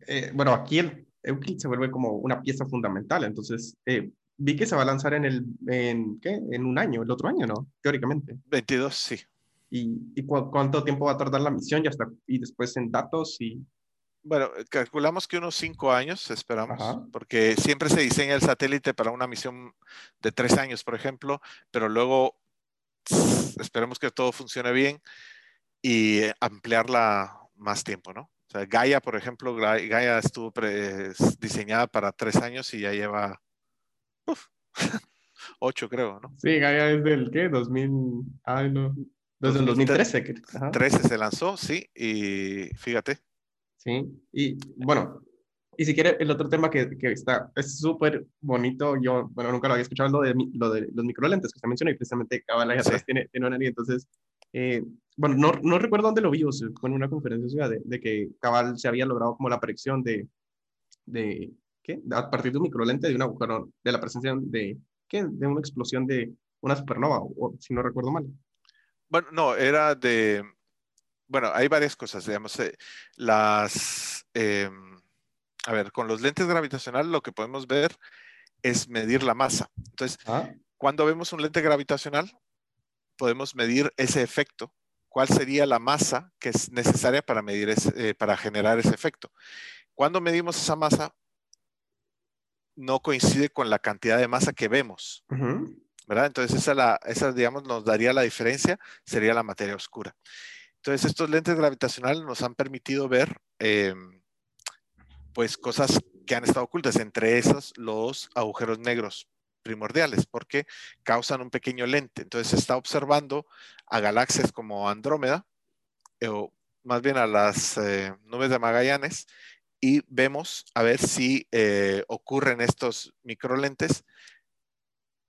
eh, bueno, aquí el Euclid se vuelve como una pieza fundamental. Entonces, eh, vi que se va a lanzar en el, en, ¿qué? En un año, el otro año, ¿no? Teóricamente. 22, sí y, cuánto tiempo va a tardar la misión ya está, y después en datos y... Bueno, calculamos que unos cinco años esperamos, porque siempre se diseña el satélite para una misión de tres años, por ejemplo, pero luego esperemos que todo funcione bien y ampliarla más tiempo, ¿no? O sea, Gaia, por ejemplo, Gaia estuvo diseñada para tres años y ya lleva *laughs* ocho, creo, ¿no? Sí, Gaia es del, ¿qué? 2000, ay, no, desde el 2013. 13 se lanzó, sí, y fíjate. Sí, y bueno, y si quiere, el otro tema que, que está, es súper bonito, yo, bueno, nunca lo había escuchado, lo de, lo de los microlentes que se menciona, y precisamente Cabal ahí atrás tiene, tiene una entonces, eh, bueno, no, no, recuerdo dónde lo vi, o sea, con una conferencia de, de que Cabal se había logrado como la predicción de, de, ¿qué? A partir de un microlente, de un agujero, de la presencia de, ¿qué? De una explosión de una supernova, o, si no recuerdo mal. Bueno, no, era de, bueno, hay varias cosas, digamos, eh, las, em, a ver, con los lentes gravitacionales lo que podemos ver es medir la masa. Entonces, ah. cuando vemos un lente gravitacional, podemos medir ese efecto. ¿Cuál sería la masa que es necesaria para, medir ese, eh, para generar ese efecto? Cuando medimos esa masa, no coincide con la cantidad de masa que vemos. ¿verdad? Entonces, esa, la, esa, digamos, nos daría la diferencia, sería la materia oscura. Entonces, estos lentes gravitacionales nos han permitido ver, em, pues, cosas que han estado ocultas, entre esas los agujeros negros primordiales, porque causan un pequeño lente. Entonces, se está observando a galaxias como Andrómeda, o más bien a las eh, nubes de Magallanes, y vemos a ver si eh, ocurren estos microlentes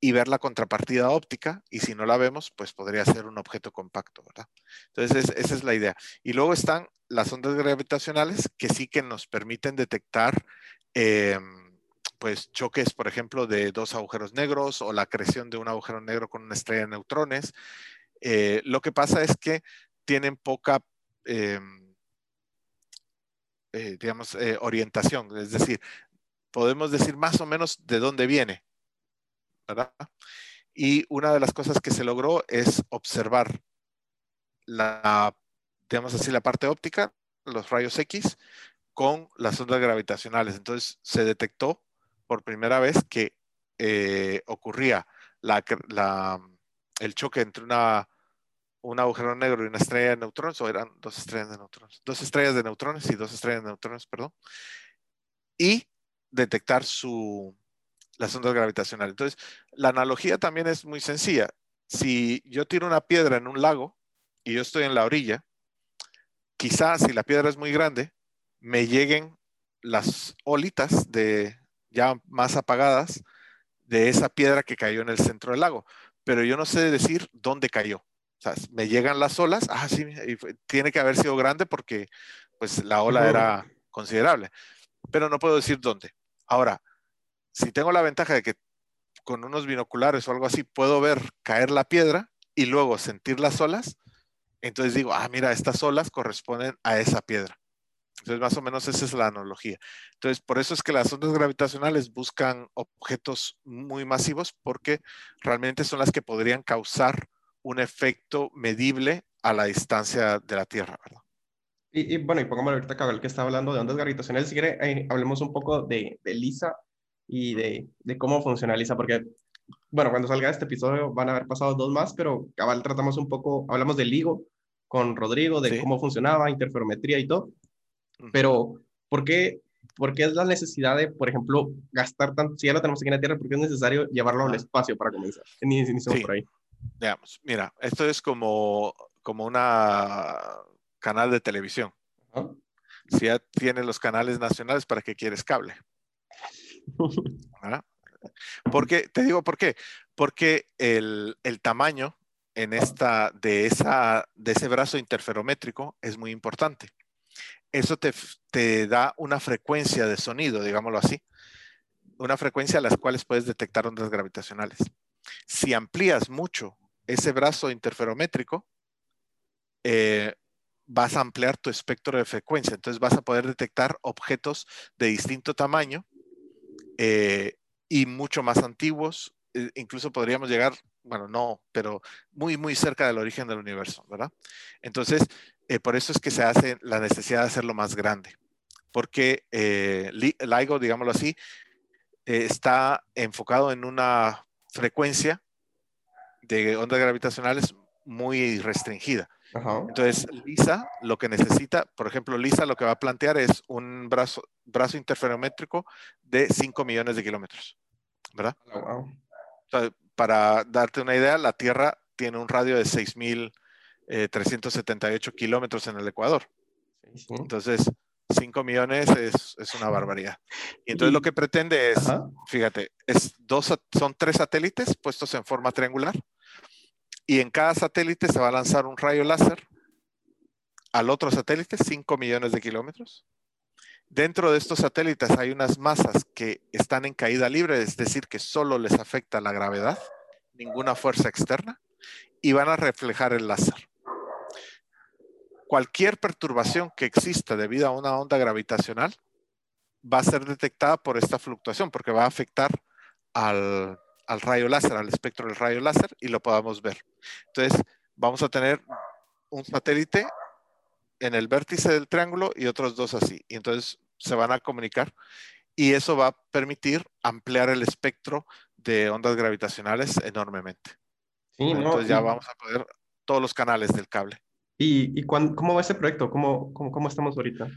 y ver la contrapartida óptica y si no la vemos, pues podría ser un objeto compacto, ¿verdad? Entonces, esa es la idea. Y luego están las ondas gravitacionales que sí que nos permiten detectar em, pues choques, por ejemplo, de dos agujeros negros o la creación de un agujero negro con una estrella de neutrones. Eh, lo que pasa es que tienen poca, em, eh, digamos, eh, orientación, es decir, podemos decir más o menos de dónde viene, ¿verdad? Y una de las cosas que se logró es observar la, digamos así, la parte óptica, los rayos X, con las ondas gravitacionales. Entonces se detectó por primera vez que eh, ocurría el choque entre una, un agujero negro y una estrella de neutrones, o eran dos estrellas de neutrones, dos estrellas de neutrones y dos estrellas de neutrones, perdón, y detectar su, las ondas gravitacionales. Entonces, la analogía también es muy sencilla. Si yo tiro una piedra en un lago y yo estoy en la orilla, quizás si la piedra es muy grande, me lleguen las olitas de ya más apagadas de esa piedra que cayó en el centro del lago, pero yo no sé decir dónde cayó. O sea, me llegan las olas, ah, sí, tiene que haber sido grande porque pues la ola era considerable, pero no puedo decir dónde. Ahora, si tengo la ventaja de que con unos binoculares o algo así puedo ver caer la piedra y luego sentir las olas, entonces digo, ah, mira, estas olas corresponden a esa piedra. Entonces, más o menos esa es la analogía. Entonces, por eso es que las ondas gravitacionales buscan objetos muy masivos porque realmente son las que podrían causar un efecto medible a la distancia de la Tierra, ¿verdad? Y, bueno, y pongamos ahorita el que está hablando de ondas gravitacionales, si quiere, eh, hablemos un poco de, de LISA y de, de cómo funciona Lisa, porque, bueno, cuando salga este episodio van a haber pasado dos más, pero cabal tratamos un poco, hablamos del LIGO con Rodrigo, de cómo funcionaba, interferometría y todo, pero ¿por qué, ¿por qué es la necesidad de, por ejemplo, gastar tanto, si ya lo tenemos aquí en la Tierra, por qué es necesario llevarlo al espacio para comenzar? Iniciamos por ahí. Veamos, mira, esto es como, como una canal de televisión. Si ya tienes los canales nacionales, ¿para qué quieres cable? *laughs* Porque, te digo por qué. Porque el, tamaño en esta, de, esa, de ese brazo interferométrico es muy importante. Eso te, te da una frecuencia de sonido, digámoslo así, una frecuencia a las cuales puedes detectar ondas gravitacionales. Si amplías mucho ese brazo interferométrico, eh, vas a ampliar tu espectro de frecuencia. Entonces vas a poder detectar objetos de distinto tamaño eh, y mucho más antiguos. Eh, incluso podríamos llegar, bueno, no, pero muy, muy cerca del origen del universo, ¿verdad? Entonces, eh, por eso es que se hace la necesidad de hacerlo más grande, porque LIGO, digámoslo así, está enfocado en una frecuencia de ondas gravitacionales muy restringida. Entonces, LISA lo que necesita, por ejemplo, LISA lo que va a plantear es un brazo, brazo interferométrico de 5 millones de kilómetros, ¿verdad? Oh, para darte una idea, la Tierra tiene un radio de 6.378 eh, kilómetros en el Ecuador. Entonces, 5 millones es, una barbaridad. Y entonces lo que pretende es, fíjate, es dos, son tres satélites puestos en forma triangular y en cada satélite se va a lanzar un rayo láser al otro satélite, 5 millones de kilómetros. Dentro de estos satélites hay unas masas que están en caída libre, es decir, que solo les afecta la gravedad, ninguna fuerza externa, y van a reflejar el láser. Cualquier perturbación que exista debido a una onda gravitacional va a ser detectada por esta fluctuación, porque va a afectar al, rayo láser, al espectro del rayo láser y lo podamos ver. Entonces, vamos a tener un satélite en el vértice del triángulo y otros dos así. Y entonces se van a comunicar y eso va a permitir ampliar el espectro de ondas gravitacionales enormemente. entonces ya vamos a poder todos los canales del cable. ¿Y, y cómo va ese proyecto? ¿Cómo, cómo, cómo estamos ahorita?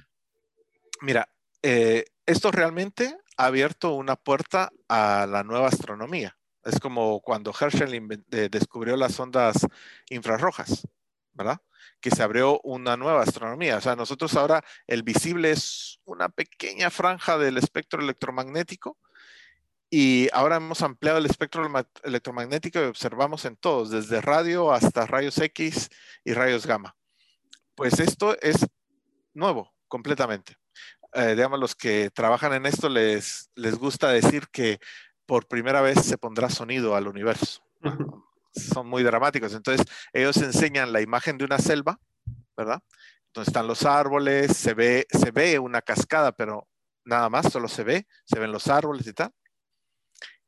Mira, eh, esto realmente ha abierto una puerta a la nueva astronomía. Es como cuando Herschel eh, descubrió las ondas infrarrojas, Que se abrió una nueva astronomía. O sea, nosotros ahora el visible es una pequeña franja del espectro electromagnético y ahora hemos ampliado el espectro electromagnético y observamos en todos, desde radio hasta rayos X y rayos gamma. Pues esto es nuevo completamente. Eh, digamos, los que trabajan en esto les, les gusta decir que por primera vez se pondrá sonido al universo. Son muy dramáticos. Entonces, ellos enseñan la imagen de una selva, ¿verdad? Donde están los árboles, se ve, se ve una cascada, pero nada más, solo se ve, se ven los árboles y tal.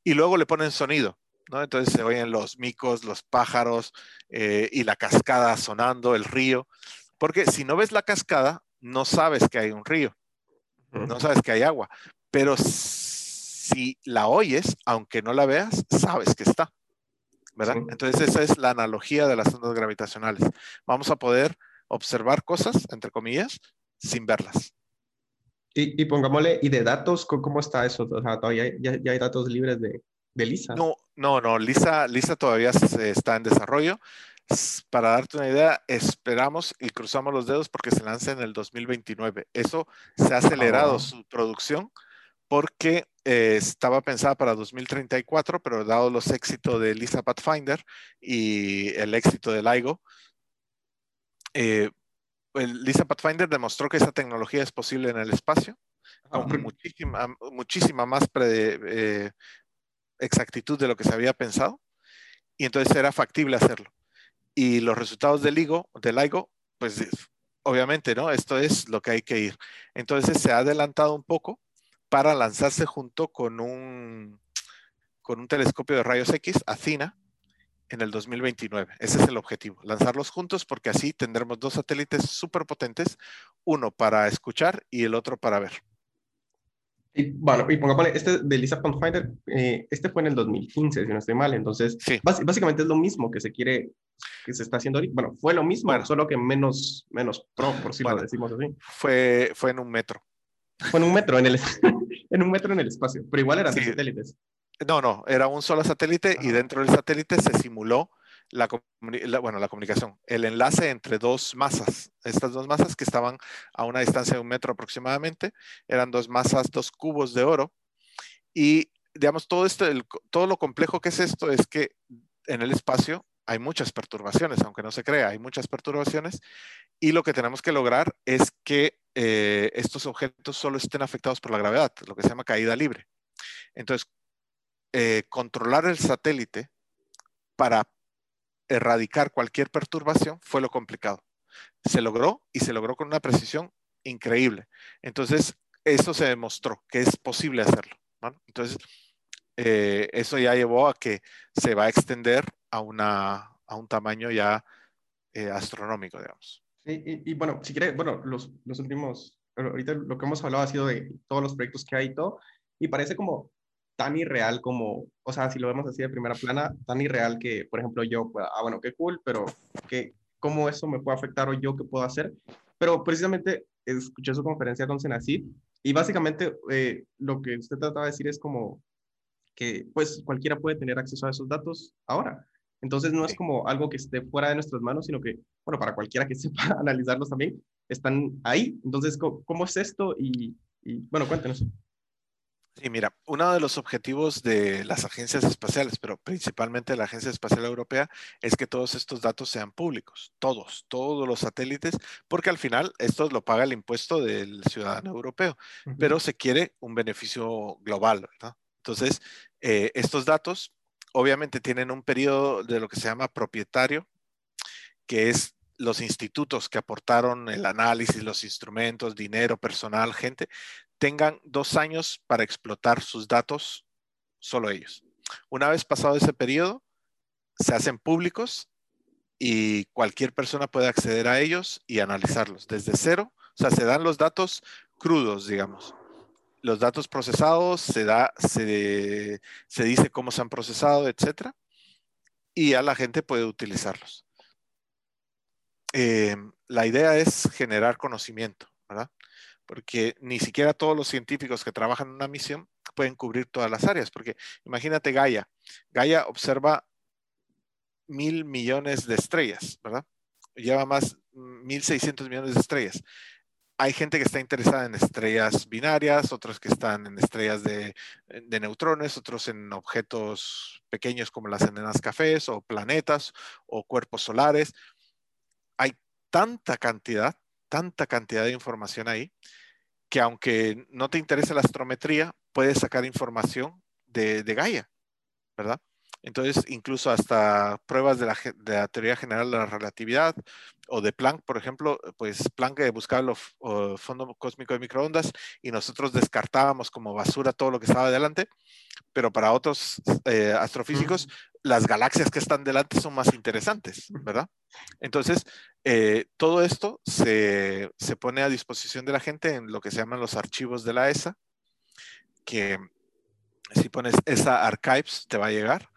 Y luego le ponen sonido, ¿no? Entonces se oyen los micos, los pájaros eh, y la cascada sonando, el río. Porque si no ves la cascada, no sabes que hay un río no sabes que hay agua, pero si la oyes, aunque no la veas, sabes que está. ¿Verdad? Entonces esa es la analogía de las ondas gravitacionales. Vamos a poder observar cosas, entre comillas, sin verlas. Y, pongámosle, ¿y de datos cómo está eso? O sea, todavía ya, hay datos libres de, de, Lisa. No, no, no, Lisa, Lisa todavía está en desarrollo para darte una idea, esperamos y cruzamos los dedos porque se lanza en el 2029. Eso se ha acelerado su producción porque eh, estaba pensada para 2034, pero dado los éxitos de Lisa Pathfinder y el éxito de LIGO, eh, Lisa Pathfinder demostró que esa tecnología es posible en el espacio, con muchísima, muchísima más eh, exactitud de lo que se había pensado, y entonces era factible hacerlo y los resultados del LIGO, del LIGO, pues obviamente, ¿no? Esto es lo que hay que ir. Entonces se ha adelantado un poco para lanzarse junto con un, con un telescopio de rayos X, ACINA, en el 2029. Ese es el objetivo, lanzarlos juntos porque así tendremos dos satélites súper potentes, uno para escuchar y el otro para ver. Y, bueno, y pongamos, este de Lisa Pathfinder, eh, este fue en el 2015, si no estoy mal, entonces básicamente es lo mismo que se quiere, que se está haciendo ahorita. Bueno, fue lo mismo, solo que menos, menos pro, por si lo decimos así. Fue, fue en un metro. Fue en un metro en el, en un metro en el espacio, pero igual eran satélites. No, no, era un solo satélite y dentro del satélite se simuló la, bueno, la comunicación, el enlace entre dos masas. Estas dos masas que estaban a una distancia de un metro aproximadamente, eran dos masas, dos cubos de oro. Y, digamos, todo, esto, todo lo complejo que es esto es que en el espacio hay muchas perturbaciones, aunque no se crea, hay muchas perturbaciones. Y lo que tenemos que lograr es que eh, estos objetos solo estén afectados por la gravedad, lo que se llama caída libre. Entonces, eh, controlar el satélite para erradicar cualquier perturbación fue lo complicado. Se logró y se logró con una precisión increíble. Entonces, eso se demostró que es posible hacerlo. Entonces, eh, eso ya llevó a que se va a extender a, una, a un tamaño ya eh, astronómico, digamos. y, bueno, si quiere, bueno, los, los últimos, ahorita lo que hemos hablado ha sido de todos los proyectos que hay y todo, y parece como tan irreal como, o sea, si lo vemos así de primera plana, tan irreal que, por ejemplo, yo pueda, ah, bueno, qué cool, pero que, ¿cómo eso me puede afectar o yo qué puedo hacer? Pero precisamente escuché su conferencia con Senacid y básicamente eh, lo que usted trataba de decir es como que pues cualquiera puede tener acceso a esos datos ahora. Entonces no es como algo que esté fuera de nuestras manos, sino que, bueno, para cualquiera que *laughs* sepa analizarlos también, están ahí. Entonces, ¿cómo, es esto? Y, y bueno, cuéntenos. Sí, mira, uno de los objetivos de las agencias espaciales, pero principalmente la Agencia Espacial Europea, es que todos estos datos sean públicos, todos, todos los satélites, porque al final esto lo paga el impuesto del ciudadano europeo, pero se quiere un beneficio global, ¿verdad? Entonces, eh, estos datos obviamente tienen un periodo de lo que se llama propietario, que es los institutos que aportaron el análisis, los instrumentos, dinero, personal, gente, tengan dos años para explotar sus datos, solo ellos. Una vez pasado ese periodo, se hacen públicos y cualquier persona puede acceder a ellos y analizarlos desde cero. O sea, se dan los datos crudos, digamos. Los datos procesados, se, da, se, se dice cómo se han procesado, etcétera, y ya la gente puede utilizarlos. Eh, la idea es generar conocimiento, ¿verdad? Porque ni siquiera todos los científicos que trabajan en una misión pueden cubrir todas las áreas, porque imagínate Gaia. Gaia observa mil millones de estrellas, ¿verdad? Lleva más, mil seiscientos millones de estrellas. Hay gente que está interesada en estrellas binarias, otros que están en estrellas de, de neutrones, otros en objetos pequeños como las enanas cafés o planetas o cuerpos solares hay tanta cantidad, tanta cantidad de información ahí, que aunque no te interese la astrometría, puedes sacar información de, Gaia, ¿verdad? Entonces, incluso hasta pruebas de la, teoría general de la relatividad o de Planck, por ejemplo, pues Planck buscaba el fondo cósmico de microondas y nosotros descartábamos como basura todo lo que estaba delante, pero para otros eh, astrofísicos las galaxias que están delante son más interesantes, ¿verdad? Entonces, eh, todo esto se, pone a disposición de la gente en lo que se llaman los archivos de la ESA, que si pones ESA Archives te va a llegar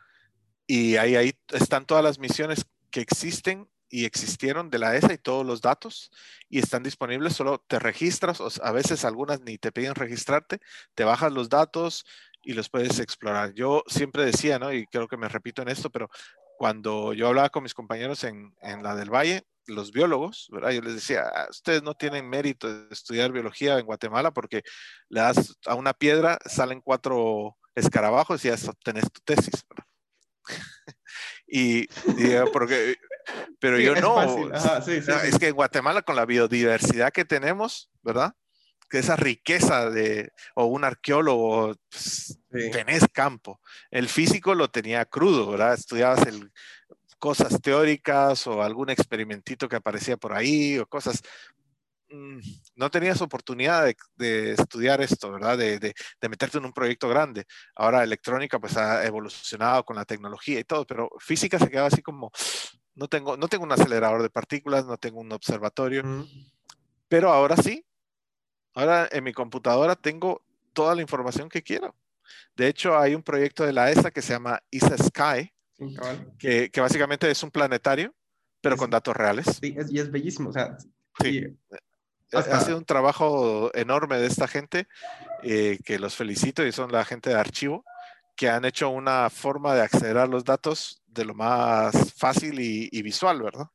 y ahí, ahí están todas las misiones que existen y existieron de la ESA y todos los datos y están disponibles, solo te registras, a veces algunas ni te piden registrarte, te bajas los datos, y los puedes explorar. Yo siempre decía, ¿no? Y creo que me repito en esto, pero cuando yo hablaba con mis compañeros en, en la del Valle, los biólogos. Yo les decía, ah, ustedes no tienen mérito de estudiar biología en Guatemala porque le das a una piedra, salen cuatro escarabajos y ya obtenés tu tesis, ¿verdad? *laughs* y, porque, pero yo no, es que en Guatemala con la biodiversidad que tenemos, ¿verdad? que esa riqueza de, o un arqueólogo, pues, tenés campo. El físico lo tenía crudo, ¿verdad? Estudiabas el, cosas teóricas o algún experimentito que aparecía por ahí o cosas. Mm, no tenías oportunidad de, estudiar esto, ¿verdad? De, de, de, meterte en un proyecto grande. Ahora electrónica pues ha evolucionado con la tecnología y todo, pero física se quedaba así como, no tengo, no tengo un acelerador de partículas, no tengo un observatorio, pero ahora sí, Ahora en mi computadora tengo toda la información que quiero. De hecho, hay un proyecto de la ESA que se llama ESA Sky, que, básicamente es un planetario, pero con datos reales. Sí, y es bellísimo. O sea, sí. Ha sido un trabajo enorme de esta gente, eh, que los felicito y son la gente de archivo, que han hecho una forma de acceder a los datos de lo más fácil y visual, ¿verdad?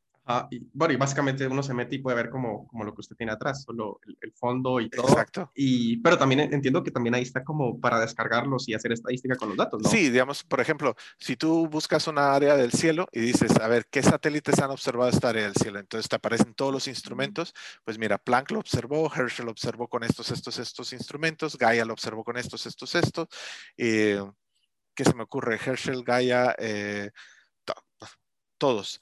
Y, bueno, y básicamente uno se mete y puede ver como, como lo que usted tiene atrás, solo el, fondo y todo. Exacto. Y, pero también entiendo que también ahí está como para descargarlos y hacer estadística con los datos, ¿no? Sí, digamos, por ejemplo, si tú buscas una área del cielo y dices, a ver, ¿qué satélites han observado esta área del cielo? Entonces te aparecen todos los instrumentos. Pues mira, Planck lo observó, Herschel lo observó con estos, estos, estos instrumentos, Gaia lo observó con estos, estos, estos. Eh, ¿Qué se me ocurre? Herschel, Gaia, eh, todos.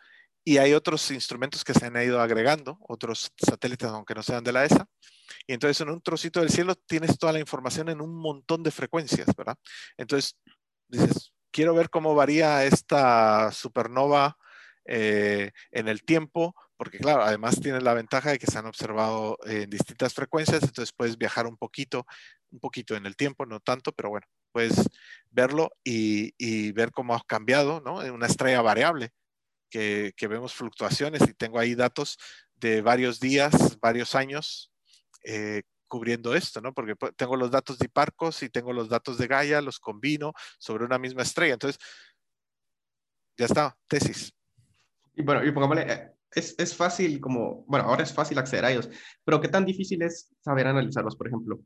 Y hay otros instrumentos que se han ido agregando, otros satélites, aunque no sean de la ESA. Y entonces en un trocito del cielo tienes toda la información en un montón de frecuencias, ¿verdad? Entonces dices, quiero ver cómo varía esta supernova eh, en el tiempo, porque claro, además tiene la ventaja de que se han observado en distintas frecuencias, entonces puedes viajar un poquito, un poquito en el tiempo, no tanto, pero bueno, puedes verlo y, y ver cómo ha cambiado, ¿no? En una estrella variable que, vemos fluctuaciones y tengo ahí datos de varios días, varios años eh, cubriendo esto, ¿no? Porque tengo los datos de Hiparcos y tengo los datos de Gaia, los combino sobre una misma estrella. Entonces, ya está, tesis. Y bueno, y pongámosle, eh, es, es, fácil como, bueno, ahora es fácil acceder a ellos, pero ¿qué tan difícil es saber analizarlos, por ejemplo?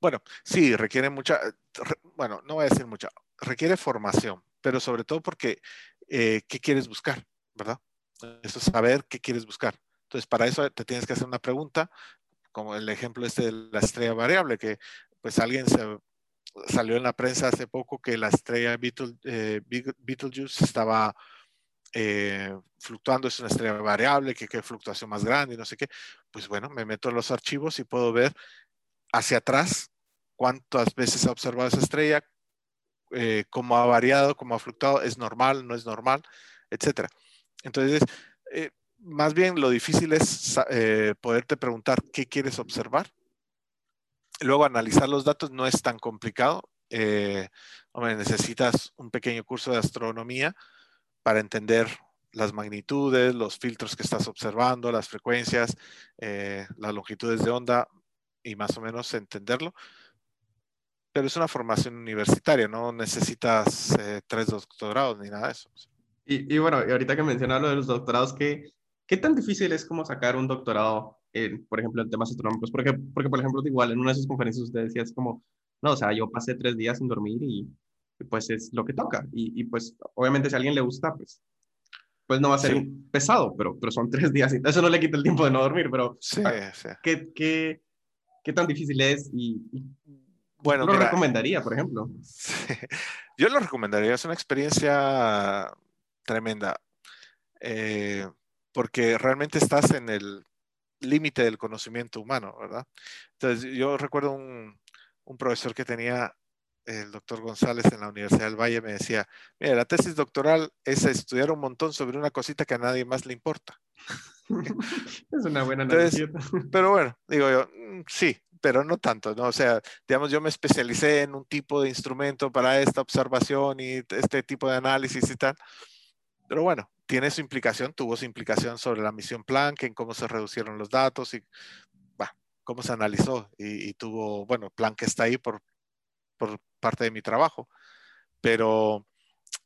Bueno, sí, requiere mucha, bueno, no voy a decir mucha, requiere formación, pero sobre todo porque eh, qué quieres buscar, ¿verdad? Eso es saber qué quieres buscar. Entonces, para eso te tienes que hacer una pregunta, como el ejemplo este de la estrella variable, que pues alguien salió en la prensa hace poco que la estrella eh, Betelgeuse estaba eh, fluctuando, es una estrella variable, que qué fluctuación más grande y no sé qué. Pues bueno, me meto en los archivos y puedo ver hacia atrás cuántas veces ha observado esa estrella, eh, cómo ha variado, cómo ha fluctuado, es normal, no es normal, etcétera. Entonces, eh, más bien lo difícil es eh, poderte preguntar qué quieres observar. Luego analizar los datos no es tan complicado. hombre, necesitas un pequeño curso de astronomía para entender las magnitudes, los filtros que estás observando, las frecuencias, las longitudes de onda y más o menos entenderlo pero es una formación universitaria, no necesitas eh, tres doctorados ni nada de eso. Y, bueno, y ahorita que mencionas lo de los doctorados, ¿qué, ¿qué tan difícil es como sacar un doctorado, en, por ejemplo, en temas astronómicos? Porque, porque, por ejemplo, igual en una de sus conferencias usted decía, es como, no, o sea, yo pasé tres días sin dormir y, pues es lo que toca. Y, y, pues obviamente si a alguien le gusta, pues, pues no va a ser pesado, pero, pero son *laughs* tres días. Y eso no le quita el tiempo de no dormir, pero sí, sí. ¿qué, qué, qué tan difícil es y, bueno, lo recomendaría, por ejemplo. *laughs* Yo lo recomendaría, es una experiencia tremenda, eh, porque realmente estás en el límite del conocimiento humano, ¿verdad? Entonces, yo recuerdo un, un, profesor que tenía, el doctor González en la Universidad del Valle, me decía, mira, la tesis doctoral es estudiar un montón sobre una cosita que a nadie más le importa. *laughs* es una buena Entonces, Pero bueno, digo yo, mm, sí, pero no tanto, ¿no? O sea, digamos, yo me especialicé en un tipo de instrumento para esta observación y este tipo de análisis y tal. Pero bueno, tiene su implicación, tuvo su implicación sobre la misión Planck, en cómo se reducieron los datos y bah, cómo se analizó. Y, y, tuvo, bueno, Planck está ahí por, por parte de mi trabajo. Pero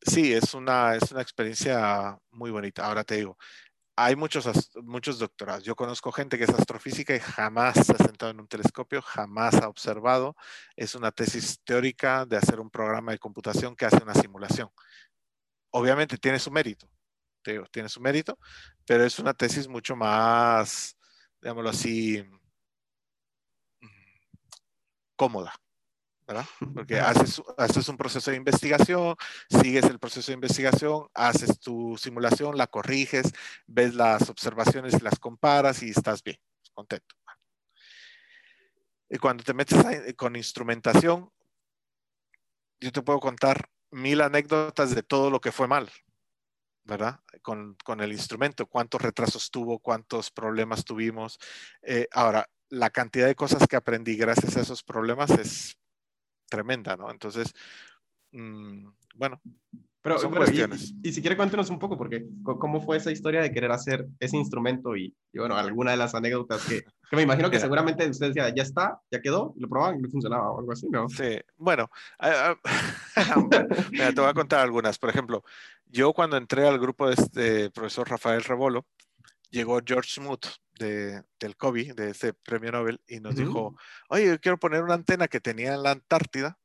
sí, es una, es una experiencia muy bonita. Ahora te digo, hay muchos, muchos doctorados. Yo conozco gente que es astrofísica y jamás se ha sentado en un telescopio, jamás ha observado. Es una tesis teórica de hacer un programa de computación que hace una simulación. Obviamente tiene su mérito, tiene su mérito, pero es una tesis mucho más, digámoslo así, mm, cómoda. Porque haces, haces un proceso de investigación, sigues el proceso de investigación, haces tu simulación, la corriges, ves las observaciones y las comparas y estás bien, contento. Y cuando te metes con instrumentación, yo te puedo contar mil anécdotas de todo lo que fue mal, ¿verdad? Con, con el instrumento, cuántos retrasos tuvo, cuántos problemas tuvimos. Eh, ahora, la cantidad de cosas que aprendí gracias a esos problemas es tremenda, ¿no? Entonces, mmm, bueno, pero, son cuestiones. Y, si quiere cuéntenos un poco, porque cómo fue esa historia de querer hacer ese instrumento y, y bueno, alguna de las anécdotas que, que me imagino que seguramente usted decía, ya está, ya quedó, lo probaban y no funcionaba o algo así, ¿no? Sí, bueno, *laughs* te voy a contar algunas. Por ejemplo, yo cuando entré al grupo de este profesor Rafael Rebolo, llegó George Smoot de, del COVID, de ese premio Nobel, y nos dijo, oye, yo quiero poner una antena que tenía en la Antártida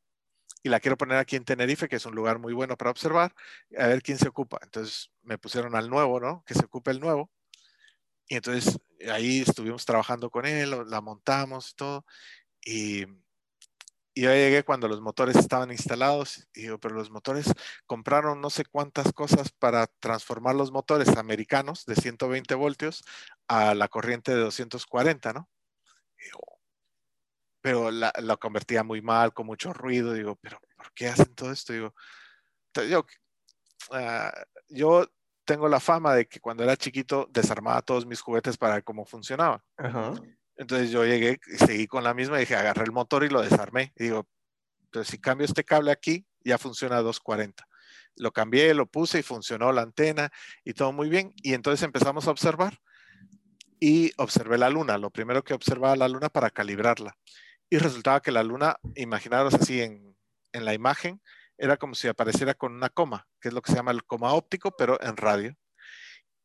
y la quiero poner aquí en Tenerife, que es un lugar muy bueno para observar, a ver quién se ocupa. Entonces me pusieron al nuevo, ¿no? Que se ocupe el nuevo. Y entonces ahí estuvimos trabajando con él, la montamos y todo. Y y yo llegué cuando los motores estaban instalados y digo, pero los motores compraron no sé cuántas cosas para transformar los motores americanos de 120 voltios a la corriente de 240, ¿no? pero la, convertía muy mal, con mucho ruido. Digo, pero ¿por qué hacen todo esto? Digo, yo, ah, yo tengo la fama de que cuando era chiquito desarmaba todos mis juguetes para ver cómo funcionaba. Ajá. Entonces yo llegué y seguí con la misma dije, agarré el motor y lo desarmé. Digo, pero si cambio este cable aquí, ya funciona a 240. Lo cambié, lo puse y funcionó la antena y todo muy bien. Y entonces empezamos a observar y observé la luna. Lo primero que observaba la luna para calibrarla. Y resultaba que la luna, imaginaros así en, en la imagen, era como si apareciera con una coma, que es lo que se llama el coma óptico, pero en radio.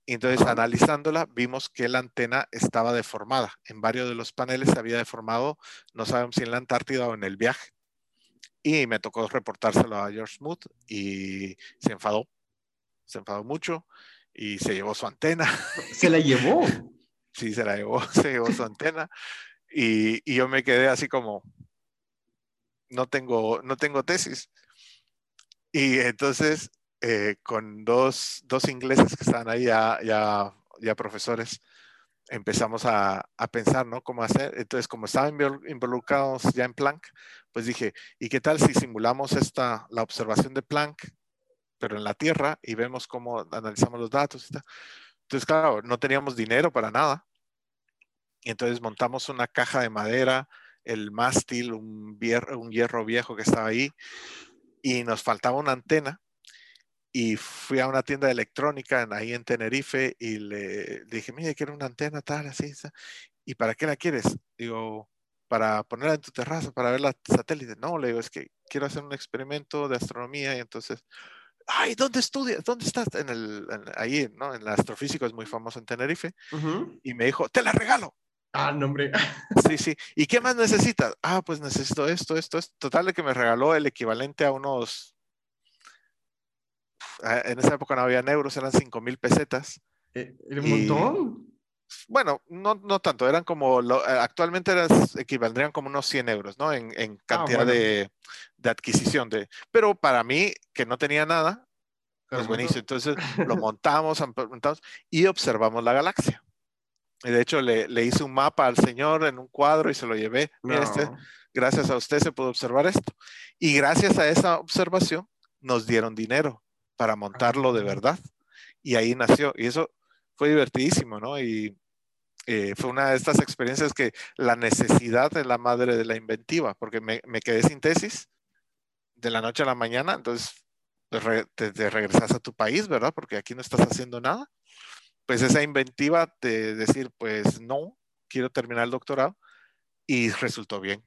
Entonces analizándola vimos que la antena estaba deformada. En varios de los paneles se había deformado, no sabemos si en la Antártida o en el viaje. Y me tocó reportárselo a George Smoot y se enfadó. Se enfadó mucho y se llevó su antena. ¿Se la llevó? *laughs* sí, se la llevó, *laughs* se llevó su antena. Y, y yo me quedé así como, no tengo, no tengo tesis. Y entonces eh, con dos, dos, ingleses que estaban ahí ya, ya, profesores. empezamos a, pensar, ¿no? Cómo hacer. Entonces, como estaban involucrados ya en Planck, pues dije, ¿y qué tal si simulamos esta, la observación de Planck, pero en la Tierra y vemos cómo analizamos los datos? Entonces, claro, no teníamos dinero para nada. Y entonces montamos una caja de madera, el mástil, un, un hierro viejo que estaba ahí, y nos faltaba una antena y fui a una tienda de electrónica ahí en Tenerife y le dije, mire, quiero una antena tal, así, ¿y para qué la quieres? Digo, para ponerla en tu terraza, para ver la satélite. No, le digo, es que quiero hacer un experimento de astronomía y entonces, ay, ¿dónde estudias? ¿Dónde estás? En el, ahí, ¿no? En astrofísico es muy famoso en Tenerife. Y me dijo, te la regalo. Ah, no, hombre. Sí, sí. ¿Y qué más necesitas? Ah, pues necesito esto, esto, esto. Total de que me regaló el equivalente a unos en esa época no había euros, eran 5 mil pesetas. ¿Era eh, un montón? Bueno, no, no tanto, eran como, lo, eh, actualmente eran, equivaldrían como unos 100 euros, ¿no? En, en ah, cantidad de, de, adquisición. De, pero para mí, que no tenía nada, es buenísimo. Entonces lo *laughs* montamos, montamos y observamos la galaxia. Y de hecho le, le, hice un mapa al señor en un cuadro y se lo llevé. Mira, este, gracias a usted se pudo observar esto. Y gracias a esa observación nos dieron dinero para montarlo de verdad. Y ahí nació. Y eso fue divertidísimo, ¿no? Y eh, fue una de estas experiencias que la necesidad es la madre de la inventiva, porque me, quedé sin tesis de la noche a la mañana, entonces pues, te, regresas a tu país, ¿verdad? Porque aquí no estás haciendo nada. Pues esa inventiva de decir, pues no, quiero terminar el doctorado y resultó bien.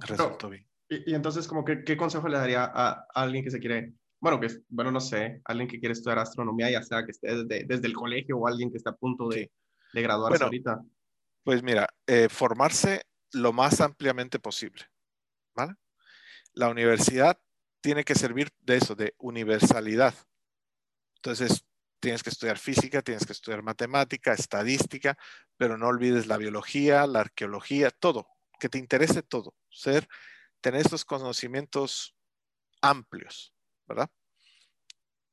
Resultó bien. Y, entonces, como que, ¿qué consejo le daría a alguien que se quiere bueno, que bueno, no sé, alguien que quiere estudiar astronomía, ya sea que esté desde, el colegio o alguien que está a punto de, de graduarse ahorita? Pues mira, eh, formarse lo más ampliamente posible, ¿vale? La universidad tiene que servir de eso, de universalidad. Entonces, tienes que estudiar física, tienes que estudiar matemática, estadística, pero no olvides la biología, la arqueología, todo, que te interese todo, ser, tener estos conocimientos amplios, ¿verdad?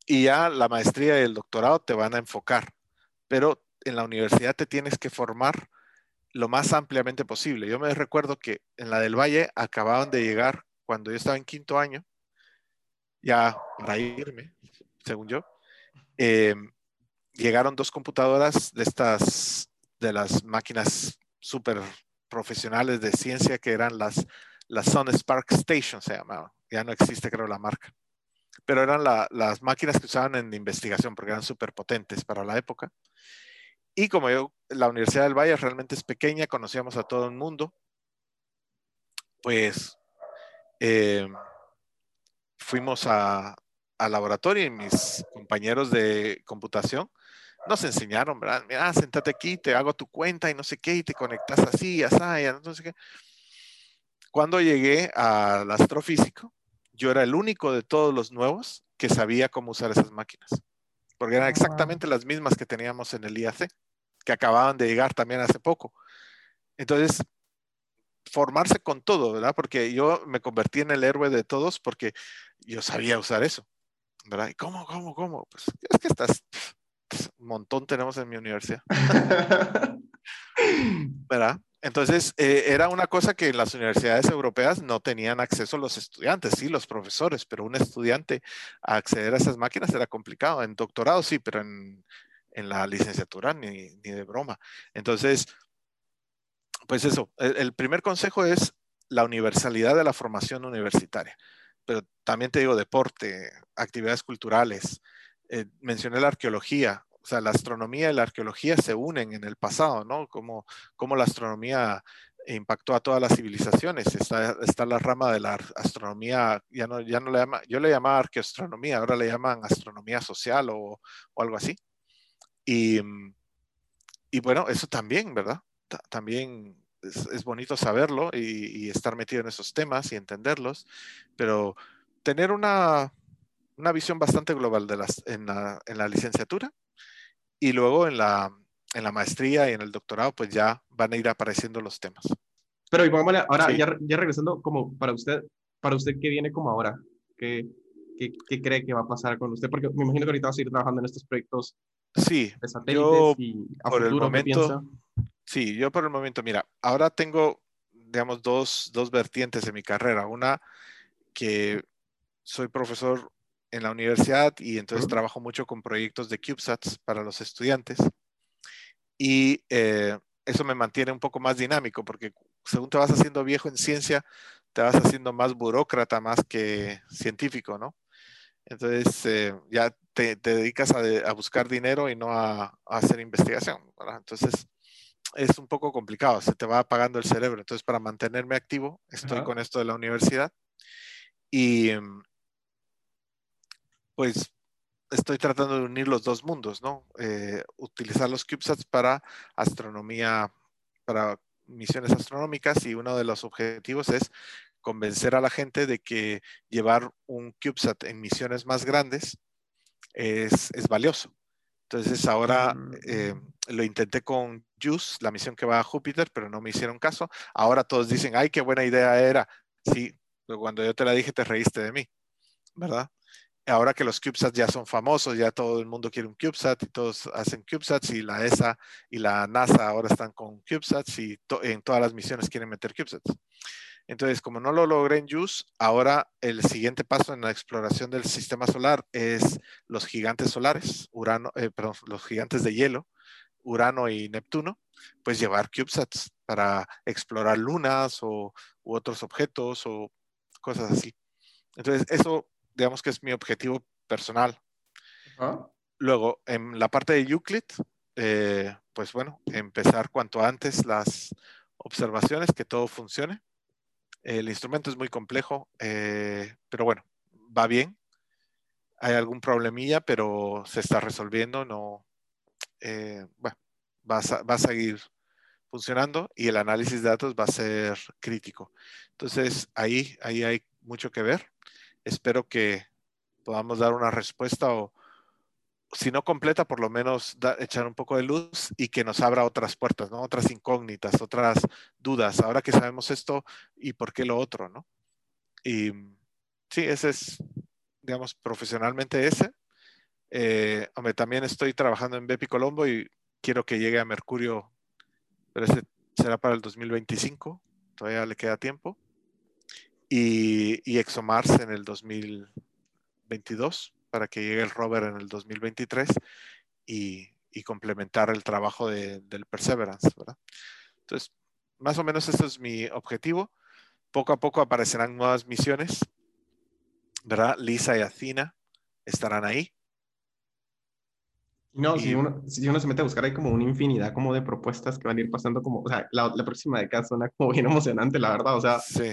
Y ya la maestría y el doctorado te van a enfocar, pero en la universidad te tienes que formar lo más ampliamente posible. Yo me recuerdo que en la del Valle acababan de llegar cuando yo estaba en quinto año, ya para irme, según yo, em, llegaron dos computadoras de estas, de las máquinas súper profesionales de ciencia que eran las, las Sun Spark Station, se llamaban. Ya no existe, creo, la marca pero eran las máquinas que usaban en investigación porque eran súper potentes para la época. Y como yo, la Universidad del Valle realmente es pequeña, conocíamos a todo el mundo, pues eh, fuimos al laboratorio y mis compañeros de computación nos enseñaron, ¿verdad? Mira, sentate aquí, te hago tu cuenta y no sé qué, y te conectas así, así, no. Cuando llegué al astrofísico, yo era el único de todos los nuevos que sabía cómo usar esas máquinas, porque eran ah, exactamente las mismas que teníamos en el IAC, que acababan de llegar también hace poco. Entonces, formarse con todo, ¿verdad? Porque yo me convertí en el héroe de todos porque yo sabía usar eso, ¿verdad? ¿Y cómo, cómo, cómo? Pues es que estás, un montón tenemos en mi universidad. *laughs* ¿Verdad? Entonces, eh, era una cosa que en las universidades europeas no tenían acceso los estudiantes, sí, los profesores, pero un estudiante a acceder a esas máquinas era complicado. En doctorado sí, pero en, la licenciatura ni, de broma. Entonces, pues eso, el, primer consejo es la universalidad de la formación universitaria, pero también te digo deporte, actividades culturales, eh, mencioné la arqueología, o sea, la astronomía y la arqueología se unen en el pasado, ¿no? Como, como la astronomía impactó a todas las civilizaciones. Está, está la rama de la astronomía, ya no, ya no le yo le llamaba arqueoastronomía, ahora le llaman astronomía social o, o algo así. Y, y, bueno, eso también, ¿verdad? también es, es, bonito saberlo y, y, estar metido en esos temas y entenderlos, pero tener una, una visión bastante global de las, en, la, en la licenciatura y luego en la, en la maestría y en el doctorado, pues ya van a ir apareciendo los temas. Pero y ahora ya, ya, regresando, como para usted, para usted, ¿qué viene como ahora? ¿Qué, qué, ¿Qué, cree que va a pasar con usted? Porque me imagino que ahorita va a seguir trabajando en estos proyectos Sí, de satélites yo y a por el futuro, ¿qué momento-? Sí, yo por el momento, mira, ahora tengo, digamos, dos, dos vertientes en mi carrera. Una que soy profesor en la universidad y entonces trabajo mucho con proyectos de CubeSats para los estudiantes. Y eh, eso me mantiene un poco más dinámico porque según te vas haciendo viejo en ciencia, te vas haciendo más burócrata más que científico, ¿no? Entonces eh, ya te, te dedicas a, de- a buscar dinero y no a, a hacer investigación, ¿verdad? Entonces es un poco complicado, se te va apagando el cerebro. Entonces para mantenerme activo, estoy Ajá. con esto de la universidad y mm, pues estoy tratando de unir los dos mundos, ¿no? Eh, utilizar los CubeSats para astronomía, para misiones astronómicas y uno de los objetivos es convencer a la gente de que llevar un CubeSat en misiones más grandes es, es valioso. Entonces ahora Mm. eh, lo intenté con JUICE, la misión que va a Júpiter, pero no me hicieron caso. Ahora todos dicen, ay, qué buena idea era. Sí, pero cuando yo te la dije te reíste de mí, ¿verdad? Ahora que los CubeSats ya son famosos, ya todo el mundo quiere un CubeSat y todos hacen CubeSats y la ESA y la NASA ahora están con CubeSats y to- en todas las misiones quieren meter CubeSats. Entonces, como no lo logré en JUICE, ahora el siguiente paso en la exploración del sistema solar es los gigantes solares, Urano, eh, los gigantes de hielo, Urano y Neptuno, pues llevar CubeSats para explorar lunas o u otros objetos o cosas así. Entonces, eso digamos que es mi objetivo personal. Luego, en la parte de Euclid, eh, pues bueno, empezar cuanto antes las observaciones, que todo funcione. El instrumento es muy complejo, eh, pero bueno, va bien. Hay algún problemilla, pero se está resolviendo. No, eh, bueno, va a, va a seguir funcionando y el análisis de datos va a ser crítico. Entonces, ahí, ahí hay mucho que ver. Espero que podamos dar una respuesta o, si no completa, por lo menos echar un poco de luz y que nos abra otras puertas, ¿no? Otras incógnitas, otras dudas. Ahora que sabemos esto y por qué lo otro, ¿no? Y sí, ese es, digamos, profesionalmente ese. Eh, también estoy trabajando en Bepi Colombo y quiero que llegue a Mercurio, pero ese será para el 2025, todavía le queda tiempo. Y, y ExoMars en el 2022, para que llegue el rover en el 2023 y, y complementar el trabajo de- del Perseverance, ¿verdad? Entonces, más o menos ese es mi objetivo. Poco a poco aparecerán nuevas misiones, ¿verdad? Lisa y Athena estarán ahí. No, si Y- uno, si uno se mete a buscar, hay como una infinidad como de propuestas que van a ir pasando como, o sea, la, la próxima década suena como bien emocionante, la verdad, o sea, Sí.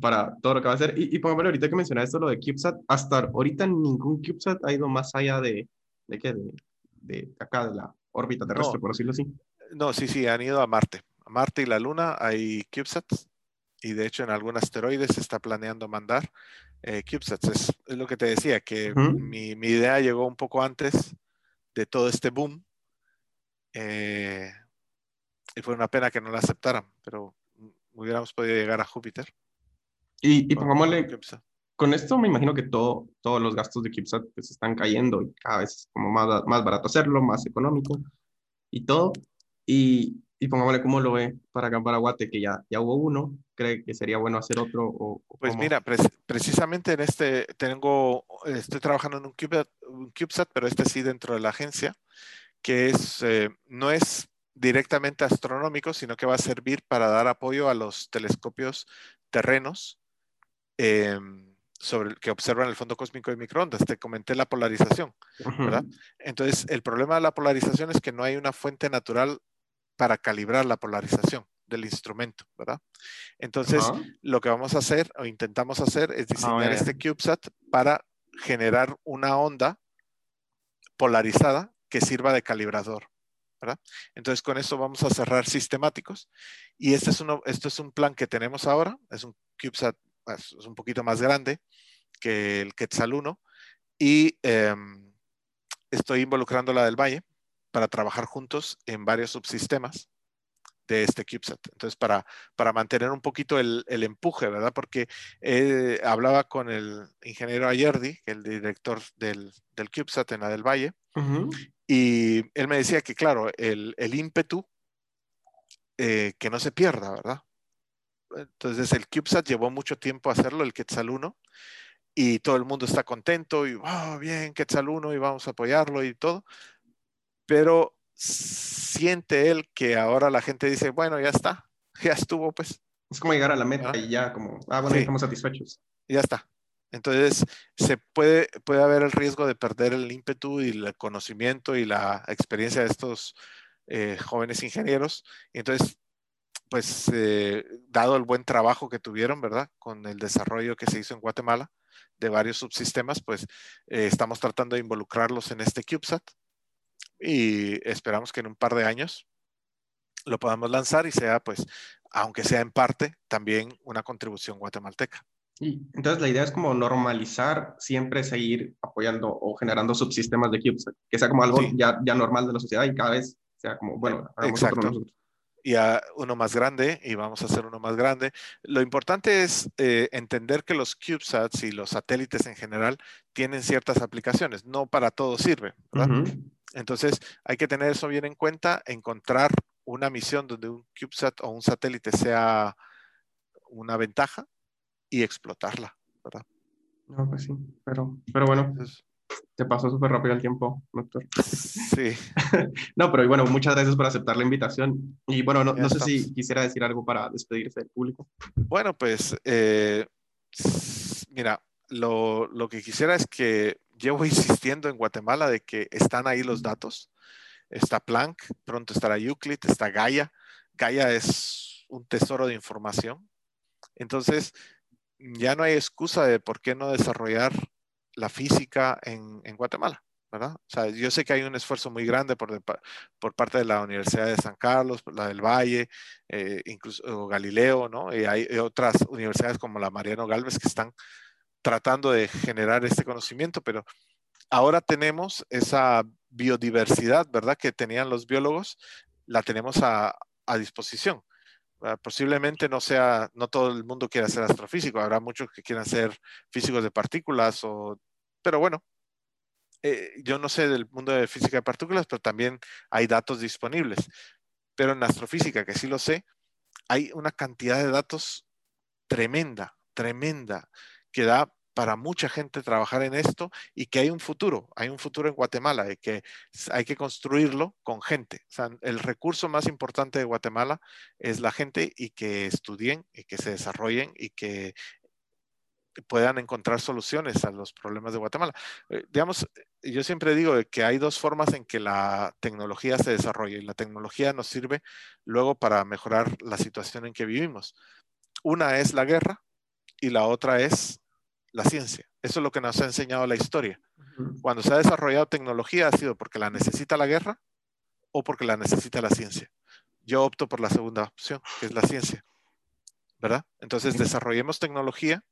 Para todo lo que va a hacer. Y, y pongámosle ahorita que mencionaste esto, lo de CubeSat, hasta ahorita ningún CubeSat ha ido más allá de, ¿de qué? De, de acá, de la órbita terrestre, No. por decirlo así. No, sí, sí, han ido a Marte. A Marte y la Luna hay CubeSats. Y de hecho en algún asteroide se está planeando mandar eh, CubeSats. Es, es lo que te decía, que Ujú. mi, mi idea llegó un poco antes de todo este boom. Eh, y fue una pena que no la aceptaran, pero hubiéramos podido llegar a Júpiter. Y, y pongámosle, con CubeSat. con esto me imagino que todo, todos los gastos de CubeSat pues, están cayendo y cada vez es como más, más barato hacerlo, más económico y todo. Y, y pongámosle cómo lo ve para acá, para Guate, que ya, ya hubo uno, cree que sería bueno hacer otro o, o Pues cómo? mira, pres- precisamente en este tengo, estoy trabajando en un CubeSat, un CubeSat, pero este sí dentro de la agencia, que es, eh, no es directamente astronómico, sino que va a servir para dar apoyo a los telescopios terrenos eh, sobre el que observan el fondo cósmico de microondas. Te comenté la polarización. Entonces, el problema de la polarización es que no hay una fuente natural para calibrar la polarización del instrumento, ¿verdad? Entonces, lo que vamos a hacer o intentamos hacer es diseñar este CubeSat para generar una onda polarizada que sirva de calibrador. ¿verdad? Entonces con esto vamos a cerrar sistemáticos y este es, uno, esto es un plan que tenemos ahora, es un CubeSat es un poquito más grande que el Quetzal 1 y eh, estoy involucrando la del Valle para trabajar juntos en varios subsistemas de este CubeSat. Entonces, para, para mantener un poquito el, el empuje, ¿verdad? Porque eh, hablaba con el ingeniero Ayerdi, el director del, del CubeSat en la del Valle. Y él me decía que, claro, el, el ímpetu, eh, que no se pierda, ¿verdad? Entonces el CubeSat llevó mucho tiempo hacerlo, el Quetzal 1, y todo el mundo está contento y, oh, bien, Quetzal 1 y vamos a apoyarlo y todo. Pero siente él que ahora la gente dice, bueno, ya está, ya estuvo, pues. Es como llegar a la meta y ya como, ah, bueno, estamos satisfechos. Ya está. Entonces, se puede, puede haber el riesgo de perder el ímpetu y el conocimiento y la experiencia de estos eh, jóvenes ingenieros. Y entonces, pues, eh, dado el buen trabajo que tuvieron, ¿verdad? Con el desarrollo que se hizo en Guatemala de varios subsistemas, pues, eh, estamos tratando de involucrarlos en este CubeSat y esperamos que en un par de años lo podamos lanzar y sea, pues, aunque sea en parte, también una contribución guatemalteca. Y entonces la idea es como normalizar, siempre seguir apoyando o generando subsistemas de CubeSat, que sea como algo ya, ya normal de la sociedad y cada vez sea como, bueno, Exacto. Y a uno más grande, y vamos a hacer uno más grande. Lo importante es eh, entender que los CubeSats y los satélites en general tienen ciertas aplicaciones, no para todo sirve. Entonces, hay que tener eso bien en cuenta, encontrar una misión donde un CubeSat o un satélite sea una ventaja y explotarla, ¿verdad? No, pues sí, pero, pero bueno, te pasó súper rápido el tiempo, doctor. Sí. *laughs* no, pero bueno, muchas gracias por aceptar la invitación. Y bueno, no, no sé si quisiera decir algo para despedirse del público. Bueno, pues, eh, mira, lo, lo que quisiera es que llevo *laughs* insistiendo en Guatemala de que están ahí los datos. Está Planck, pronto estará Euclid, está Gaia. Gaia es un tesoro de información. Entonces, ya no hay excusa de por qué no desarrollar la física en, Guatemala, ¿verdad? O sea, yo sé que hay un esfuerzo muy grande por, por parte de la Universidad de San Carlos, la del Valle, eh, incluso Galileo, ¿no? Y hay otras universidades como la Mariano Galvez que están tratando de generar este conocimiento, pero ahora tenemos esa biodiversidad, ¿verdad? Que tenían los biólogos, la tenemos a, disposición. Posiblemente no sea, no todo el mundo quiera ser astrofísico, habrá muchos que quieran ser físicos de partículas, o, pero bueno, eh, yo no sé del mundo de física de partículas, pero también hay datos disponibles. Pero en astrofísica, que sí lo sé, hay una cantidad de datos tremenda, tremenda que da para mucha gente trabajar en esto y que hay un futuro, hay un futuro en Guatemala y que hay que construirlo con gente. O sea, el recurso más importante de Guatemala es la gente y que estudien y que se desarrollen y que puedan encontrar soluciones a los problemas de Guatemala. Eh, digamos, yo siempre digo que hay dos formas en que la tecnología se desarrolla y la tecnología nos sirve luego para mejorar la situación en que vivimos. Una es la guerra y la otra es la ciencia. Eso es lo que nos ha enseñado la historia. Cuando se ha desarrollado tecnología ha sido porque la necesita la guerra o porque la necesita la ciencia. Yo opto por la segunda opción, que es la ciencia. ¿Verdad? Entonces desarrollemos tecnología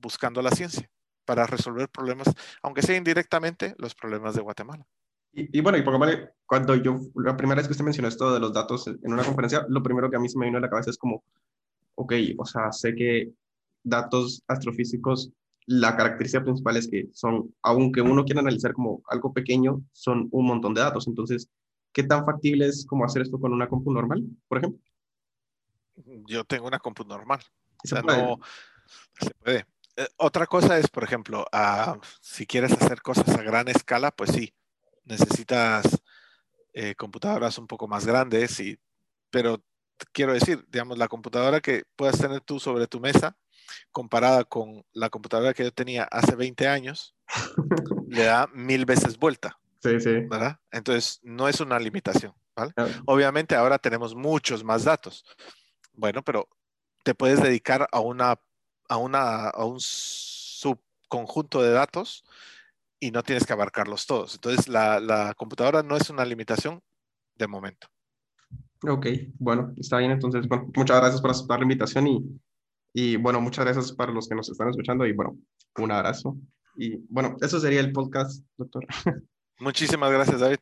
buscando la ciencia para resolver problemas, aunque sea indirectamente, los problemas de Guatemala. Y, bueno, y cuando yo, la primera vez que usted mencionó esto de los datos en una conferencia, lo primero que a mí se me vino a la cabeza es como, ok, o sea, sé que datos astrofísicos, la característica principal es que son, aunque uno quiera analizar como algo pequeño, son un montón de datos. Entonces, ¿qué tan factible es como hacer esto con una compu normal, por ejemplo? Yo tengo una compu normal. O sea, no se puede. Eh, otra cosa es, por ejemplo, ah, si quieres hacer cosas a gran escala, pues sí, necesitas eh, computadoras un poco más grandes, y, pero quiero decir, digamos, la computadora que puedas tener tú sobre tu mesa, comparada con la computadora que yo tenía hace 20 años, *laughs* le da mil veces vuelta. Sí, sí. ¿Verdad? Entonces, no es una limitación. Obviamente ahora tenemos muchos más datos. Bueno, pero te puedes dedicar a, una, a, una, a un subconjunto de datos y no tienes que abarcarlos todos. Entonces, la, la computadora no es una limitación de momento. Ok, bueno, está bien. Entonces, bueno, muchas gracias por aceptar la invitación y y bueno, muchas gracias para los que nos están escuchando y bueno, un abrazo. Y bueno, eso sería el podcast, doctor. *laughs* Muchísimas gracias, David.